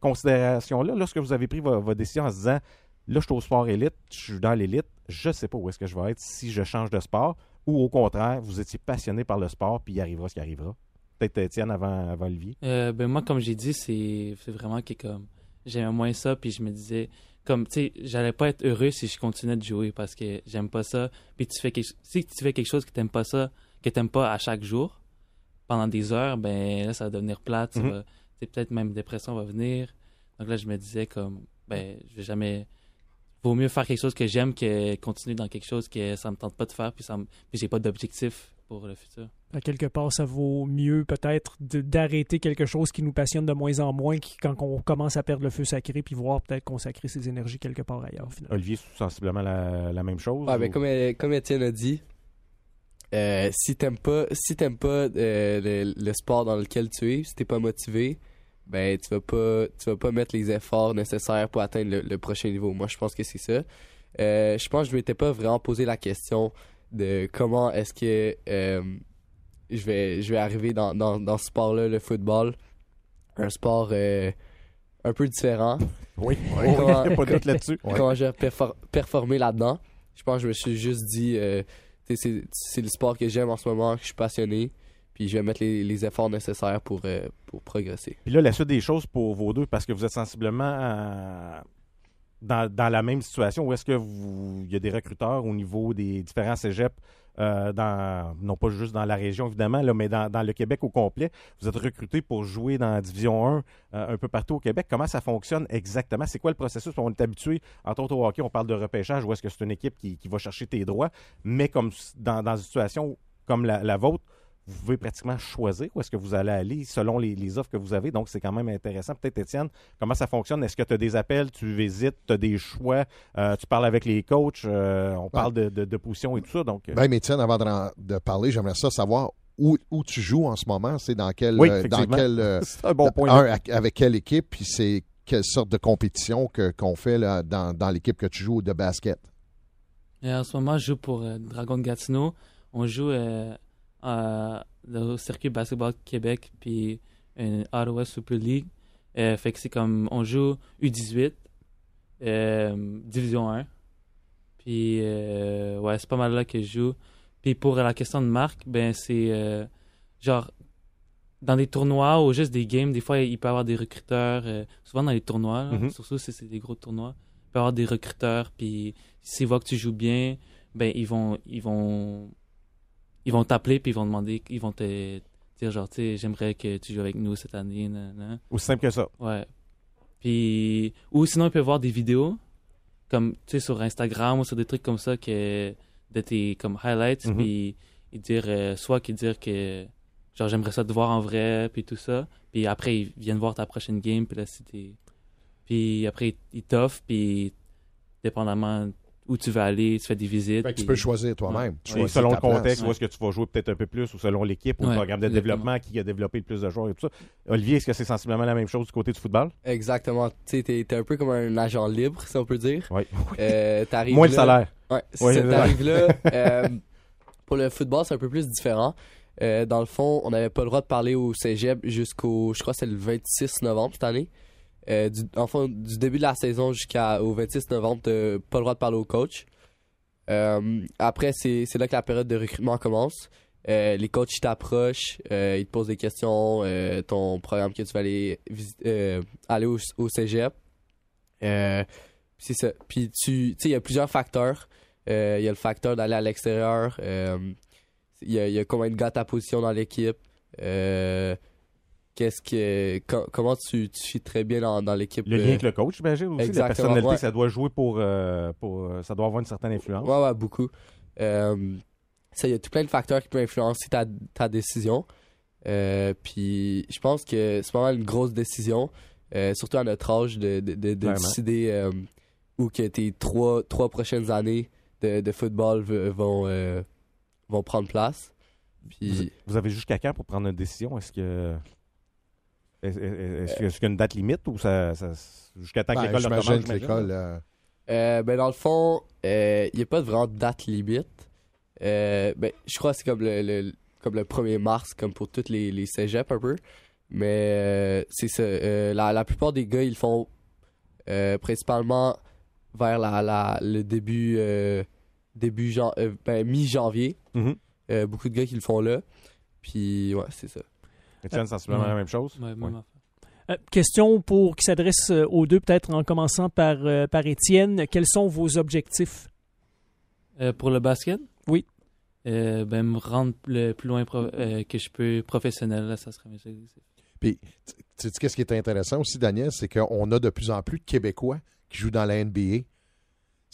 considération-là? Lorsque vous avez pris vo- votre décision en se disant là, je suis au sport élite, je suis dans l'élite, je ne sais pas où est-ce que je vais être si je change de sport, ou au contraire, vous étiez passionné par le sport, puis il arrivera ce qui arrivera. Peut-être Étienne avant, avant Olivier. Euh, ben moi, comme j'ai dit, c'est vraiment que comme j'aimais moins ça, puis je me disais comme tu sais, j'allais pas être heureux si je continuais de jouer parce que j'aime pas ça. Puis tu fais quelque si tu fais quelque chose que t'aimes pas ça, que t'aimes pas à chaque jour pendant des heures, ben là ça va devenir plate, va- sais, peut-être même dépression va venir. Donc là je me disais comme ben je vais jamais vaut mieux faire quelque chose que j'aime que continuer dans quelque chose que ça me tente pas de faire puis ça me- puis j'ai pas d'objectif pour le futur. À quelque part, ça vaut mieux peut-être de- d'arrêter quelque chose qui nous passionne de moins en moins qui- quand on commence à perdre le feu sacré, puis voir peut-être consacrer ses énergies quelque part ailleurs, finalement. Olivier, sensiblement la, la même chose. Ouais, ben, comme, euh, comme Étienne a dit, euh, si t'aimes pas, si t'aimes pas euh, le, le sport dans lequel tu es, si t'es pas motivé, ben tu vas pas, tu vas pas mettre les efforts nécessaires pour atteindre le, le prochain niveau. Moi, je pense que c'est ça. Euh, je pense que je m'étais pas vraiment posé la question de comment est-ce que euh, je vais, je vais arriver dans, dans, dans ce sport-là, le football, un sport euh, un peu différent. Oui, comment- pas de doute là-dessus. comment j'ai perfor- performé là-dedans. Je pense que je me suis juste dit, c'est le sport que j'aime en ce moment, que je suis passionné, je vais mettre les, efforts nécessaires pour, euh, pour progresser. Puis là, la suite des choses pour vos deux, parce que vous êtes sensiblement euh, dans, dans la même situation, où est-ce que vous y a des recruteurs au niveau des différents cégeps, euh, dans, non pas juste dans la région évidemment, là, mais dans, dans le Québec au complet. Vous êtes recruté pour jouer dans la Division 1 euh, un peu partout au Québec. Comment ça fonctionne exactement? C'est quoi le processus? On est habitué, entre autres au hockey, on parle de repêchage, où est-ce que c'est une équipe qui, qui va chercher tes droits, mais comme dans, dans une situation comme la, la vôtre, vous pouvez pratiquement choisir où est-ce que vous allez aller selon les, les offres que vous avez. Donc, c'est quand même intéressant. Peut-être, Étienne, comment ça fonctionne? Est-ce que tu as des appels, tu visites, tu as des choix, euh, tu parles avec les coachs, euh, on parle de, de, de position et tout ça. Donc, euh, Même Étienne, avant de, parler, j'aimerais ça savoir où, où tu joues en ce moment. C'est dans quel. Oui, dans quel euh, un bon point. un, avec- quelle équipe, puis c'est quelle sorte de compétition qu'on fait là, dans, dans l'équipe que tu joues de basket? Et en ce moment, je joue pour euh, Dragon de Gatineau. On joue euh, à- au circuit basketball Québec puis une Ottawa Super League. Euh, fait que c'est comme on joue U18, euh, Division 1. Puis euh, ouais, c'est pas mal là que je joue. Puis pour la question de marque, ben c'est euh, genre dans des tournois ou juste des games, des fois il peut y avoir des recruteurs. euh, souvent dans les tournois, là, Mhm. surtout si c'est des gros tournois, il peut y avoir des recruteurs. Puis s'ils voient que tu joues bien, ben ils vont ils vont ils vont t'appeler puis ils vont demander ils vont te dire genre tu sais j'aimerais que tu joues avec nous cette année. Aussi simple que ça. ouais puis ou sinon ils peuvent voir des vidéos comme tu sais sur Instagram ou sur des trucs comme ça que de tes comme highlights Mhm. puis ils dire euh, soit qu'ils dire que genre j'aimerais ça te voir en vrai puis tout ça puis après ils viennent voir ta prochaine game puis là t'es puis après ils- ils t'offrent puis dépendamment où tu vas aller, tu fais des visites. Fait que tu peux choisir toi-même. Tu Et choisis selon le contexte, place. où est-ce que tu vas jouer peut-être un peu plus, ou selon l'équipe, ou le programme de exactement. développement, qui a développé le plus de joueurs et tout ça. Olivier, est-ce que c'est sensiblement la même chose du côté du football? Exactement. Tu sais, t'es t'es un peu comme un agent libre, si on peut dire. Oui. Euh, Moins le salaire. Ouais, c'est Ouais, ouais. t'arrives là. euh, pour le football, c'est un peu plus différent. Euh, dans le fond, on n'avait pas le droit de parler au cégep jusqu'au, je crois, que c'est le 26 novembre cette année. Euh, du, enfin, du début de la saison jusqu'au 26 novembre, t'as pas le droit de parler au coach. Euh, après, c'est là que la période de recrutement commence. Euh, les coachs t'approchent, ils te posent des questions, ton programme que tu vas aller, aller au, au cégep. C'est. Puis tu il y a plusieurs facteurs. Il y a le facteur d'aller à l'extérieur. Il y, y a combien de gars ta position dans l'équipe. Qu'est-ce que co- comment tu, tu suis très bien dans, dans l'équipe. Le lien euh, avec le coach, j'imagine aussi. La Exactement, personnalité, ouais. ça doit jouer pour, euh, pour. euh, Ça doit avoir une certaine influence. Ouais, ouais, beaucoup. Euh, ça, il y a tout plein de facteurs qui peuvent influencer ta, ta décision. Puis je pense que c'est pas mal une grosse décision, surtout à notre âge, de, de, de- de Clairement. décider où que tes trois, trois prochaines années de, de football vont, vont prendre place. Vous, Puis, vous avez jusqu'à quand pour prendre une décision? Est-ce que. Est-ce qu'il y a une date limite ou ça, ça- jusqu'à temps que Ben, l'école J'imagine recommence, que l'école. euh, euh, ben dans le fond, il n'y a pas de vraiment de date limite. Euh, ben, je crois que c'est comme le, le- comme le 1er mars, comme pour toutes les, les cégeps un peu. Mais euh, c'est ça. euh, la, la plupart des gars, ils le font euh, principalement vers la, la- le début, euh, début jan- euh, ben, mi-janvier. Mhm. Euh, beaucoup de gars qui le font là. Puis, ouais, c'est ça. Étienne, sensiblement Ouais. la même chose? Ouais, même Ouais. Euh, question pour qui s'adresse euh, aux deux, peut-être en commençant par, euh, par Étienne. Quels sont vos objectifs? Euh, pour le basket? Oui. Euh, ben, me rendre le plus loin pro- euh, que je peux professionnel, là, ça serait mes objectifs. Puis, tu tu sais, qu'est-ce qui est intéressant aussi, Daniel, c'est qu'on a de plus en plus de Québécois qui jouent dans la NBA.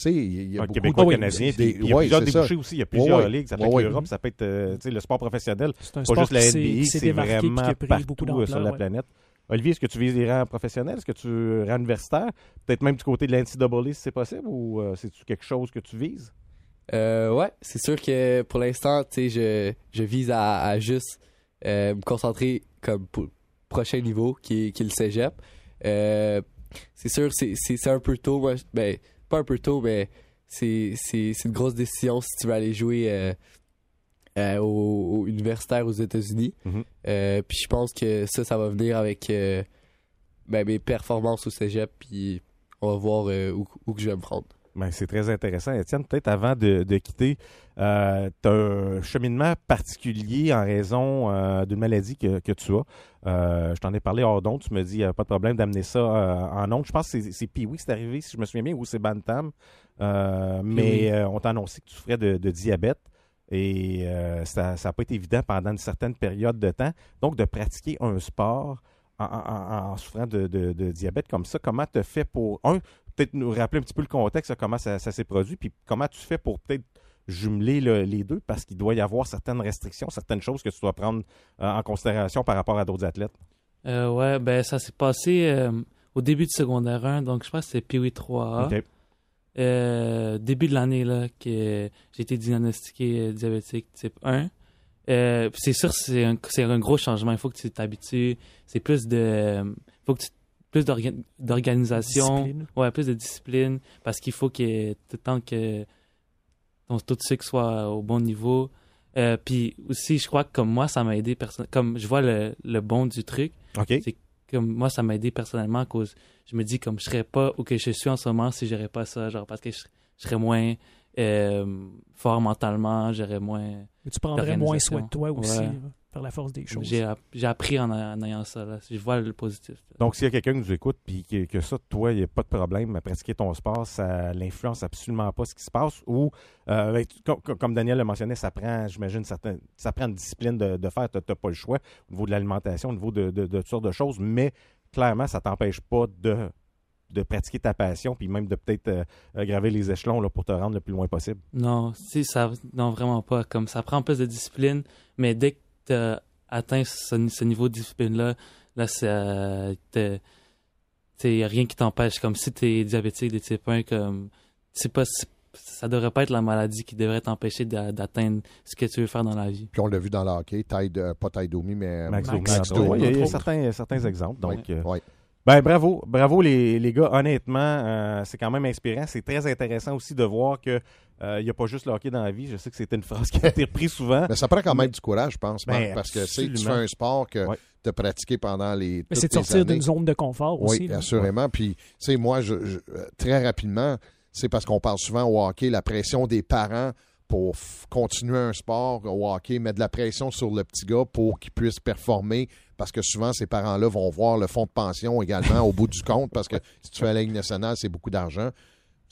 Sais, il y a Un beaucoup Québécois de- canadien. des- puis Il y a ouais, plusieurs ça. débouchés aussi. Il y a plusieurs Ouais, ligues. Ça peut Ouais, être ouais. l'Europe, ça peut être euh, tu sais, le sport professionnel. C'est un Pas sport juste la NBA, c'est vraiment qui a pris partout beaucoup euh, sur la planète. Olivier, est-ce que tu vises les rangs professionnels? Est-ce que tu rangs universitaires? Peut-être même du côté de l'NCAA si c'est possible ou euh, c'est-tu quelque chose que tu vises? Euh, ouais, c'est sûr que pour l'instant, tu sais, je, je vise à, à juste euh, me concentrer comme pour le prochain niveau qui est, qui est le cégep. Euh, c'est sûr, c'est, un peu tôt. Moi, ben, pas un peu tôt, mais c'est, c'est, c'est une grosse décision si tu veux aller jouer euh, euh, au, au universitaire aux États-Unis. Mhm. Euh, puis je pense que ça, ça va venir avec euh, ben, mes performances au cégep. Puis on va voir euh, où, où que je vais me rendre. Ben, c'est très intéressant. Étienne, peut-être avant de, de quitter, tu as un cheminement particulier en raison euh, d'une maladie que, que tu as. Euh, je t'en ai parlé hors d'onde. Tu me dis, a pas de problème d'amener ça euh, en onde. Je pense que c'est- Pee-Wee qui c'est arrivé, si je me souviens bien, ou c'est Bantam. Euh, mais euh, on t'a annoncé que tu souffrais de, de diabète. Et euh, ça n'a pas été évident pendant une certaine période de temps. Donc, de pratiquer un sport en, en- en- en souffrant de, de- de diabète comme ça, comment tu fait pour, un, peut-être nous rappeler un petit peu le contexte, comment ça, ça s'est produit, puis comment tu fais pour peut-être jumeler le- les deux, parce qu'il doit y avoir certaines restrictions, certaines choses que tu dois prendre euh, en considération par rapport à d'autres athlètes? Euh, ouais, ben, ça s'est passé euh, au début du secondaire 1, donc je pense que c'était Pee-Wee 3A. OK. Euh, début de l'année, là, que j'ai été diagnostiqué euh, diabétique type 1. Euh, puis c'est sûr, c'est un, c'est un gros changement. Il faut que tu t'habitues. C'est plus de. faut que tu, plus d'orga- d'organisation. Discipline. Ouais, plus de discipline. Parce qu'il faut que tout le temps que ton taux de sucre soit au bon niveau. Euh, puis aussi, je crois que comme moi, ça m'a aidé. perso- Comme je vois le, le bon du truc, OK. c'est comme moi, ça m'a aidé personnellement à cause je me dis comme je serais pas où que je suis en ce moment si j'aurais pas ça. Genre parce que je, je serais moins euh, fort mentalement, j'aurais moins. Mais tu prendrais moins soin de toi aussi, Ouais. Par la force des choses. J'ai app- j'ai appris en, en ayant ça. Là. Je vois le positif. là. Donc, s'il y a quelqu'un qui nous écoute puis que, que ça, toi, il n'y a pas de problème à pratiquer ton sport, ça n'influence absolument pas ce qui se passe ou, euh, ben, comme Daniel le mentionnait, ça prend, j'imagine, certains, ça prend une discipline de, de faire. Tu n'as pas le choix au niveau de l'alimentation, au niveau de, de, de toutes sortes de choses, mais clairement, ça t'empêche pas de, de pratiquer ta passion puis même de peut-être euh, euh, graver les échelons là, pour te rendre le plus loin possible. Non, si ça, non vraiment pas. Comme ça prend plus de discipline, mais dès que tu as atteint ce, ce niveau de discipline là, là t'es- rien qui t'empêche. Comme si tu es diabétique de type 1, comme c'est pas, ça devrait pas être la maladie qui devrait t'empêcher d'a- d'atteindre ce que tu veux faire dans la vie. Puis on l'a vu dans le hockey, Tide, pas Tide Domi, mais Max Max, Domi, entre Domi. Il y a- il y a entre certains, certains exemples. Donc, euh, Ouais. Ben bravo, bravo les, les gars. Honnêtement, euh, c'est quand même inspirant. C'est très intéressant aussi de voir que euh, il n'y a pas juste le hockey dans la vie. Je sais que c'était une phrase qui a été reprise souvent. Mais ça prend quand même du courage, je pense, Marc, Ben, parce que tu fais un sport que Ouais. tu as pratiqué pendant les. Mais c'est de sortir d'une zone de confort aussi. Oui, là. assurément. Puis, tu sais, moi, je, je- euh, très rapidement, c'est parce qu'on parle souvent au hockey, la pression des parents pour continuer un sport au hockey, mettre de la pression sur le petit gars pour qu'il puisse performer, parce que souvent, ces parents-là vont voir le fonds de pension également au bout du compte, parce que si tu fais la Ligue nationale, c'est beaucoup d'argent.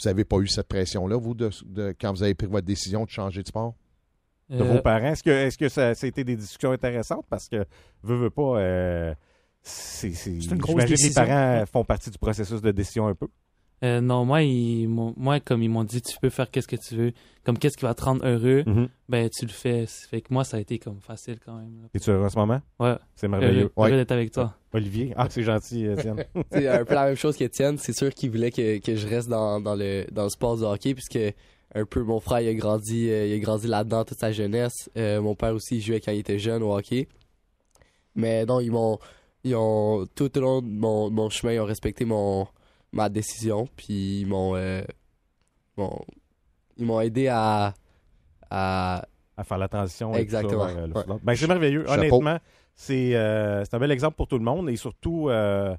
Vous n'avez pas eu cette pression-là, vous, de, de- quand vous avez pris votre décision de changer de sport? de Euh, vos parents. Est-ce que, est-ce que ça, ça a été des discussions intéressantes? Parce que, veux, veux pas, euh, c'est, une grosse que les décision. parents font partie du processus de décision un peu. Euh, non, moi, ils m'ont- moi, comme ils m'ont dit, tu peux faire qu'est-ce que tu veux, comme qu'est-ce qui va te rendre heureux, Mhm. ben tu le fais. Fait que moi, ça a été comme facile quand même. là. Es-tu heureux en ce moment? Ouais, C'est merveilleux. heureux, heureux d'être avec toi. Olivier? Ah, c'est gentil, Étienne. C'est un peu la même chose qu'Étienne. C'est sûr qu'il voulait que, que je reste dans, dans, le, dans le sport du hockey, puisque un peu mon frère il a grandi, euh, il a grandi là-dedans toute sa jeunesse. Euh, mon père aussi il jouait quand il était jeune au hockey. Mais non, ils m'ont, ils ont tout au long de mon, mon chemin, ils ont respecté mon ma décision, puis ils m'ont, euh, ils m'ont aidé à, à à faire la transition. et tout ça Exactement. vers, euh, le Ouais. football. Ben, c'est merveilleux. Chapeau. Honnêtement, c'est euh, c'est un bel exemple pour tout le monde et surtout, euh,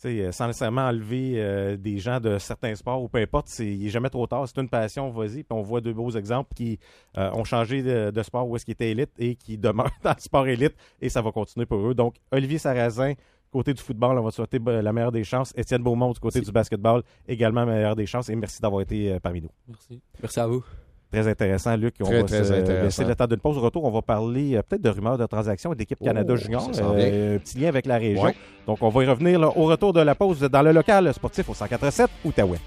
tu sais, sans nécessairement enlever euh, des gens de certains sports ou peu importe, c'est- il n'est jamais trop tard. C'est une passion, vas-y. Puis on voit deux beaux exemples qui euh, ont changé de, de sport où est-ce qu'ils étaient élite et qui demeurent dans le sport élite et ça va continuer pour eux. Donc, Olivier Sarrazin, côté du football, on va te souhaiter euh, la meilleure des chances. Étienne Beaumont, du côté Merci. du basketball, également la meilleure des chances et merci d'avoir été euh, parmi nous. Merci. merci à vous. Très intéressant, Luc. On Très, va très se laisser le temps d'une pause. Au retour, on va parler euh, peut-être de rumeurs de transactions et d'équipe Canada Oh, Junior. Euh, petit lien avec la région. Ouais. Donc, on va y revenir là, au retour de la pause dans le local sportif au 187 Outaouais.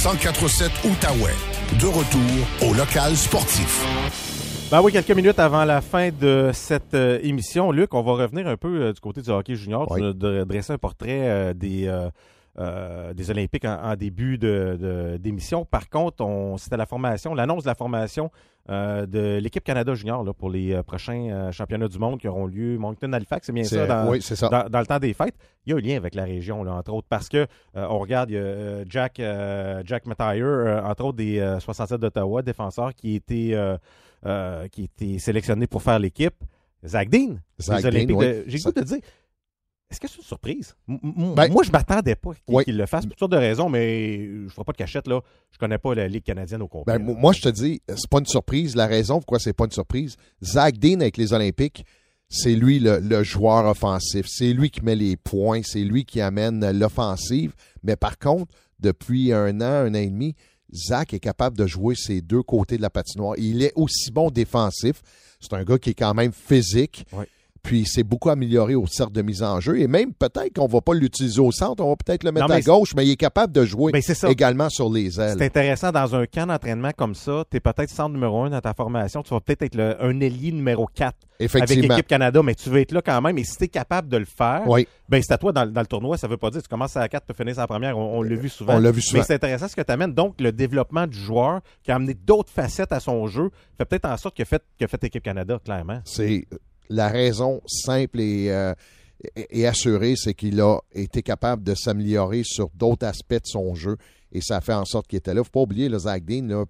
1047 Outaouais. De retour au local sportif. Ben oui, quelques minutes avant la fin de cette euh, émission, Luc, on va revenir un peu euh, du côté du hockey junior. Oui. Tu nous dressé un portrait euh, des, euh, des Olympiques en, en début de- de- d'émission. Par contre, on, c'était la formation, l'annonce de la formation euh, de l'équipe Canada junior là, pour les euh, prochains championnats du monde qui auront lieu Moncton Halifax. C'est bien ça, dans, oui, c'est ça. dans, dans le temps des fêtes, il y a un lien avec la région, là, entre autres, parce que on regarde, il y a Jack, Jack Mattire, entre autres des euh, 67 d'Ottawa, défenseur qui était, qui était sélectionné pour faire l'équipe. Zach Dean, Zach les Dean, Olympiques oui. J'ai goût de dire, est-ce que c'est une surprise? M- Ben- Moi, je m'attendais pas qu'il Oui. le fasse pour toutes sortes de raisons, mais je ne ferai pas de cachette, là. Je connais pas la Ligue canadienne au complet. Ben, mo- moi, je te dis, c'est pas une surprise. La raison pourquoi c'est pas une surprise, Zach Dean avec les Olympiques, c'est lui le, le joueur offensif. C'est lui qui met les points. C'est lui qui amène l'offensive. Mais par contre, depuis un an, un an et demi, Zach est capable de jouer ces deux côtés de la patinoire. Il est aussi bon défensif. C'est un gars qui est quand même physique. Ouais. Puis c'est beaucoup amélioré au cercle de mise en jeu. Et même peut-être qu'on va pas l'utiliser au centre, on va peut-être le mettre Non, à gauche, mais il est capable de jouer ça. également sur les ailes. C'est intéressant, dans un camp d'entraînement comme ça, tu es peut-être centre numéro un dans ta formation, tu vas peut-être être le- un ailier numéro 4 avec l'équipe Canada, mais tu veux être là quand même. Et si tu es capable de le faire, Oui. ben c'est à toi dans, le- dans le tournoi. Ça veut pas dire que tu commences à 4 tu finis à la première. On, on l'a vu souvent. On l'a vu souvent. Mais c'est intéressant ce que tu amènes. Donc, le développement du joueur qui a amené d'autres facettes à son jeu fait peut-être en sorte que fait, que fait l'équipe Canada, clairement. C'est la raison simple et, euh, et- assurée, c'est qu'il a été capable de s'améliorer sur d'autres aspects de son jeu et ça a fait en sorte qu'il était là. faut pas oublier, le Zach Dean, là,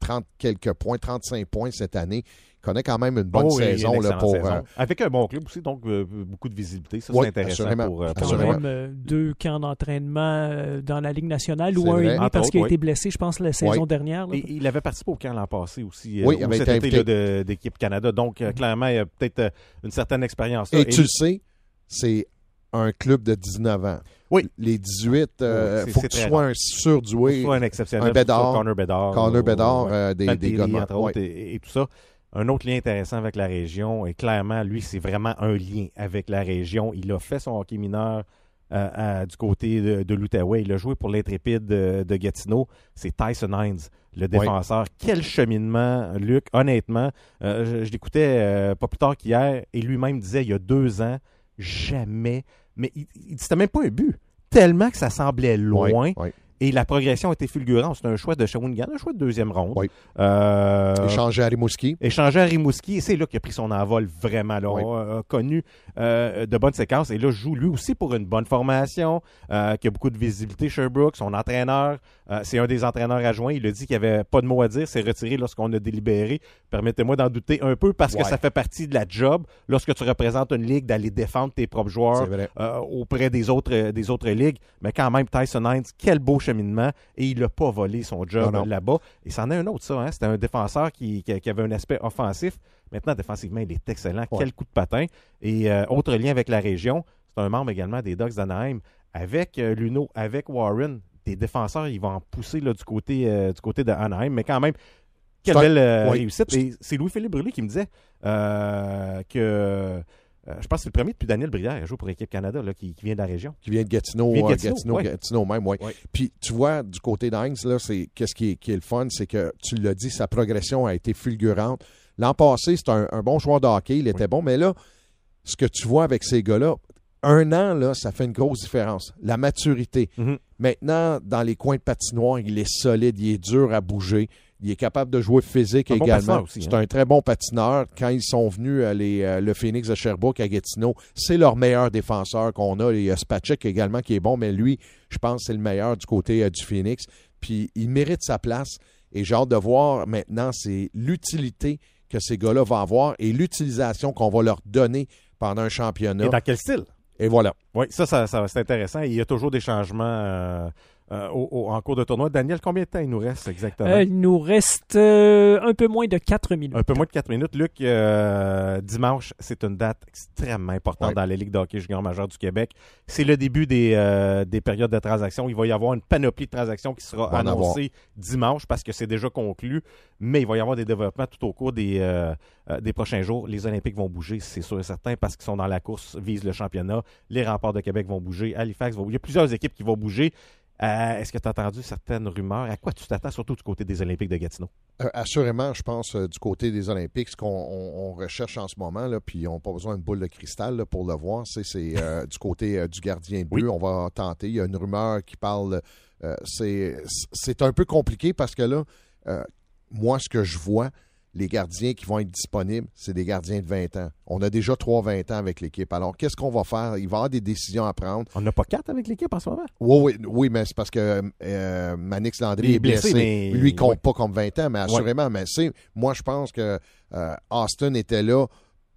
30 quelques points, 35 points cette année. Il connaît quand même une bonne Oh, il saison là, pour. saison. euh, Avec un bon club aussi, donc euh, beaucoup de visibilité. Ça, Oui, c'est intéressant assurément. pour, euh, Quand pour Assurément. joueur. même euh, deux camps d'entraînement euh, dans la Ligue nationale ou un et demi parce qu'il a oui. été blessé, je pense, la saison dernière. là. Et il avait participé au camp l'an passé aussi, euh, Oui, il ou avait cet été été invité. là, de- d'équipe Canada. Donc, euh, clairement, il y a peut-être euh, une certaine expérience. là. et tu le sais, c'est un club de 19 ans. Oui. Les 18, euh, Oui, c'est- faut que tu sois un surdoué. soit un exceptionnel, un Bédard, Connor Bédard, Connor Bédard, euh, des, des Daly, gars de- entre ouais. autres, et, et tout ça. Un autre lien intéressant avec la région. Et clairement, lui, c'est vraiment un lien avec la région. Il a fait son hockey mineur euh, à- du côté de, de l'Outaouais. Il a joué pour l'intrépide de, de Gatineau. C'est Tyson Hines, le défenseur. Quel cheminement, Luc. Honnêtement, euh, je, je l'écoutais euh, pas plus tard qu'hier et lui-même disait il y a deux ans, jamais. Mais il, il c'était même pas un but. Tellement que ça semblait loin. Et la progression était fulgurante. C'est un choix de Shawinigan, un choix de deuxième ronde. Oui. Euh, Échangé à Rimouski. échangé à Rimouski. Et c'est là qu'il a pris son envol vraiment. Là. Oui. On a, a connu euh, de bonnes séquences. Et là, joue lui aussi pour une bonne formation, euh, qui a beaucoup de visibilité. Sherbrooke, son entraîneur, euh, c'est un des entraîneurs adjoints. Il a dit qu'il n'y avait pas de mot à dire. C'est retiré lorsqu'on a délibéré. Permettez-moi d'en douter un peu parce que Ouais. ça fait partie de la job lorsque tu représentes une ligue d'aller défendre tes propres joueurs euh, auprès des autres, euh, des autres ligues. Mais quand même, Tyson Hines, quel beau cheminement. Et il n'a pas volé son job là-bas. Et c'en est un autre, ça. Hein? C'était un défenseur qui, qui- qui avait un aspect offensif. Maintenant, défensivement, il est excellent. Ouais. Quel coup de patin. Et euh, autre lien avec la région, c'est un membre également des Ducks d'Anaheim. Avec euh, Luno, avec Warren, des défenseurs, ils vont en pousser là, du, côté, euh, du côté de Anaheim. Mais quand même, quelle belle euh, oui. réussite. C'est Louis-Philippe Brûlé qui me disait euh, que. je pense que c'est le premier depuis Daniel Brière, il joue pour l'équipe Canada, là, qui, qui vient de la région. qui vient de Gatineau, Qui vient de Gatineau, Gatineau, ouais. Gatineau même, oui. Ouais. Puis tu vois, du côté là, c'est qu'est-ce qui est, qui est le fun, c'est que tu l'as dit, sa progression a été fulgurante. L'an passé, c'était un, un bon joueur de hockey, il était bon, mais là, ce que tu vois avec ces gars-là, un an, là, ça fait une grosse différence. La maturité. Mhm. Maintenant, dans les coins de patinoire, il est solide, il est dur à bouger. Il est capable de jouer physique Un également. aussi, c'est hein. un très bon patineur. Quand ils sont venus, euh, les, euh, le Phoenix de Sherbrooke à Gatineau, c'est leur meilleur défenseur qu'on a. Il y a Spacek également qui est bon, mais lui, je pense c'est le meilleur du côté euh, du Phoenix. Puis il mérite sa place. Et j'ai hâte de voir maintenant, c'est l'utilité que ces gars-là vont avoir et l'utilisation qu'on va leur donner pendant un championnat. Et dans quel style? Et voilà. Oui, ça, ça, ça, c'est intéressant. Il y a toujours des changements euh, euh, au- au- en cours de tournoi. Daniel, combien de temps il nous reste exactement? Euh, il nous reste euh, un peu moins de 4 minutes. Un peu moins de 4 minutes. Luc, euh, dimanche, c'est une date extrêmement importante Ouais. dans la Ligue de hockey junior majeur du Québec. C'est le début des, euh, des périodes de transactions. Il va y avoir une panoplie de transactions qui sera annoncée dimanche parce que c'est déjà conclu, mais il va y avoir des développements tout au cours des, euh, des prochains jours. Les Olympiques vont bouger, c'est sûr et certain, parce qu'ils sont dans la course, visent le championnat. Les remparts de Québec vont bouger, Halifax va bouger. Il y a plusieurs équipes qui vont bouger. Euh, Est-ce que tu as entendu certaines rumeurs? À quoi tu t'attends, surtout du côté des Olympiques de Gatineau? Euh, assurément, je pense, euh, du côté des Olympiques, ce qu'on on- on recherche en ce moment, là, puis on n'a pas besoin de boule de cristal là, pour le voir, c'est du côté du gardien. Oui. On va tenter. Il y a une rumeur qui parle. c'est c'est un peu compliqué parce que là, moi, ce que je vois, les gardiens qui vont être disponibles, c'est des gardiens de 20 ans. On a déjà 3-20 ans avec l'équipe. Alors, qu'est-ce qu'on va faire? Il va y avoir des décisions à prendre. On n'a pas quatre avec l'équipe en ce moment? Oui, oui, oui, mais c'est parce que euh, Manix Landry est blessé. blessé, mais- Lui, il compte ouais. pas comme 20 ans, mais assurément. Mais c'est, moi, je pense que euh, Austin était là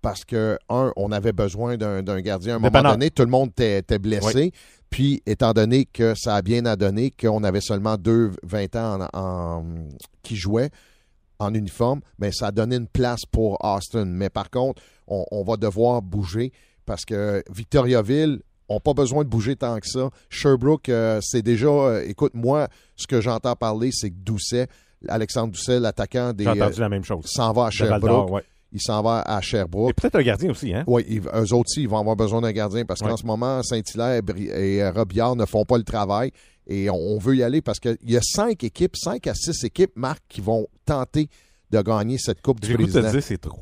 parce que, un, on avait besoin d'un, d'un gardien à un moment donné. Tout le monde était, blessé. Puis, étant donné que ça a bien à donner, qu'on avait seulement deux 20 ans en, en- qui jouaient en uniforme, mais ça a donné une place pour Austin. Mais par contre, on, on va devoir bouger parce que Victoriaville n'ont pas besoin de bouger tant que ça. Sherbrooke, euh, c'est déjà. euh, écoute, moi, ce que j'entends parler, c'est que Doucet, Alexandre Doucet, l'attaquant des. J'ai entendu euh, la même chose. s'en va à Sherbrooke. ouais. Il s'en va à Et Sherbrooke. peut-être un gardien aussi, hein? Oui, ils- eux aussi, ils vont avoir besoin d'un gardien parce qu'en ce moment, Saint-Hilaire et et Robillard ne font pas le travail et on, on veut y aller parce qu'il y a cinq équipes, cinq à six équipes, Marc, qui vont tenter de gagner cette Coupe du goût de te Président. dire, c'est trop.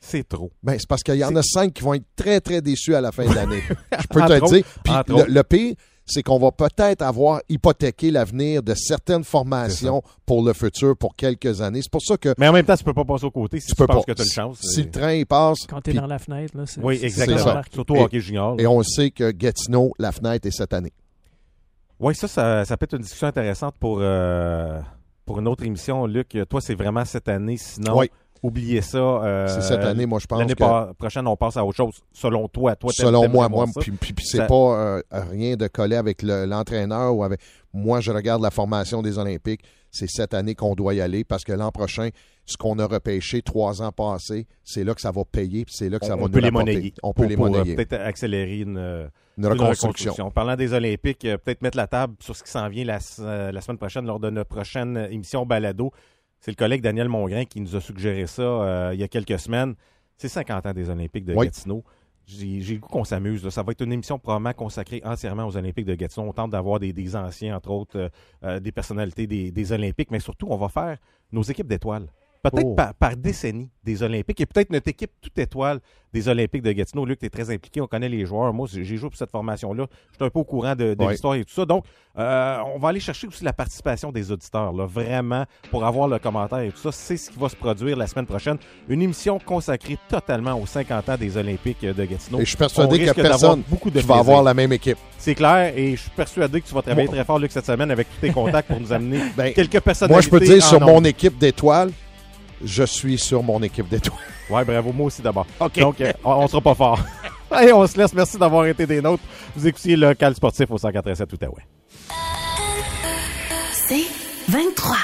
C'est trop. Ben, c'est parce qu'il y en a cinq qui vont être très, très déçus à la fin de l'année. Je peux te dire. Puis le, pire, c'est qu'on va peut-être avoir hypothéqué l'avenir de certaines formations pour le futur pour quelques années. C'est pour ça que Mais en même temps, tu peux pas passer au côté si tu, tu peux penses pas. que tu as une chance. Si le train il passe, Quand tu es dans la fenêtre, là, c'est Oui, exactement. ça. Surtout au Et- hockey junior. et on sait que Gatineau, la fenêtre est cette année. Oui, ça, ça, ça peut être une discussion intéressante pour, euh, pour une autre émission. Luc, toi, c'est vraiment cette année. Sinon, Oui. oubliez ça. euh, C'est cette année, moi, je pense L'année que- prochaine, on passe à autre chose. Selon toi, toi, Selon moi, moi, puis, puis- puis c'est Ça- pas euh, rien de coller avec le- l'entraîneur ou avec. Moi, je regarde la formation des Olympiques. C'est cette année qu'on doit y aller parce que l'an prochain, ce qu'on a repêché trois ans passés, c'est là que ça va payer, puis c'est là que ça on, va on nous peut les monnayer. On peut Pour- les euh, monnayer. Peut-être accélérer une, euh, Une une reconstruction. Parlant des Olympiques, euh, peut-être mettre la table sur ce qui s'en vient la, semaine prochaine lors de notre prochaine émission Balado. C'est le collègue Daniel Mongrain qui nous a suggéré ça euh, il y a quelques semaines. C'est 50 ans des Olympiques de Oui. Gatineau. J'ai le goût qu'on s'amuse. Ça va être une émission probablement consacrée entièrement aux Olympiques de Gatineau. On tente d'avoir des, des anciens, entre autres, euh, des personnalités des, des Olympiques, mais surtout, on va faire nos équipes d'étoiles. Peut-être Oh. par, par décennie des Olympiques et peut-être notre équipe toute étoile des Olympiques de Gatineau. Luc, tu es très impliqué, on connaît les joueurs. Moi, j'ai joué pour cette formation-là. Je suis un peu au courant de, l'histoire et tout ça. Donc, euh, on va aller chercher aussi la participation des auditeurs, là, vraiment, pour avoir le commentaire et tout ça. C'est ce qui va se produire la semaine prochaine. Une émission consacrée totalement aux 50 ans des Olympiques de Gatineau. Et je suis persuadé qu'il n'y a personne beaucoup de qui va avoir la même équipe. C'est clair, et je suis persuadé que tu vas travailler très fort, Luc, cette semaine avec tous tes contacts pour nous amener Ben, quelques personnalités. Moi, je peux dire, sur mon équipe d'étoiles, je suis sur mon équipe d'étoiles. Ouais, bravo, moi aussi d'abord. Donc, euh, on, on sera pas fort. Allez, on se laisse. Merci d'avoir été des nôtres. Vous écoutiez le local sportif au 187 Outaouais. C'est 23.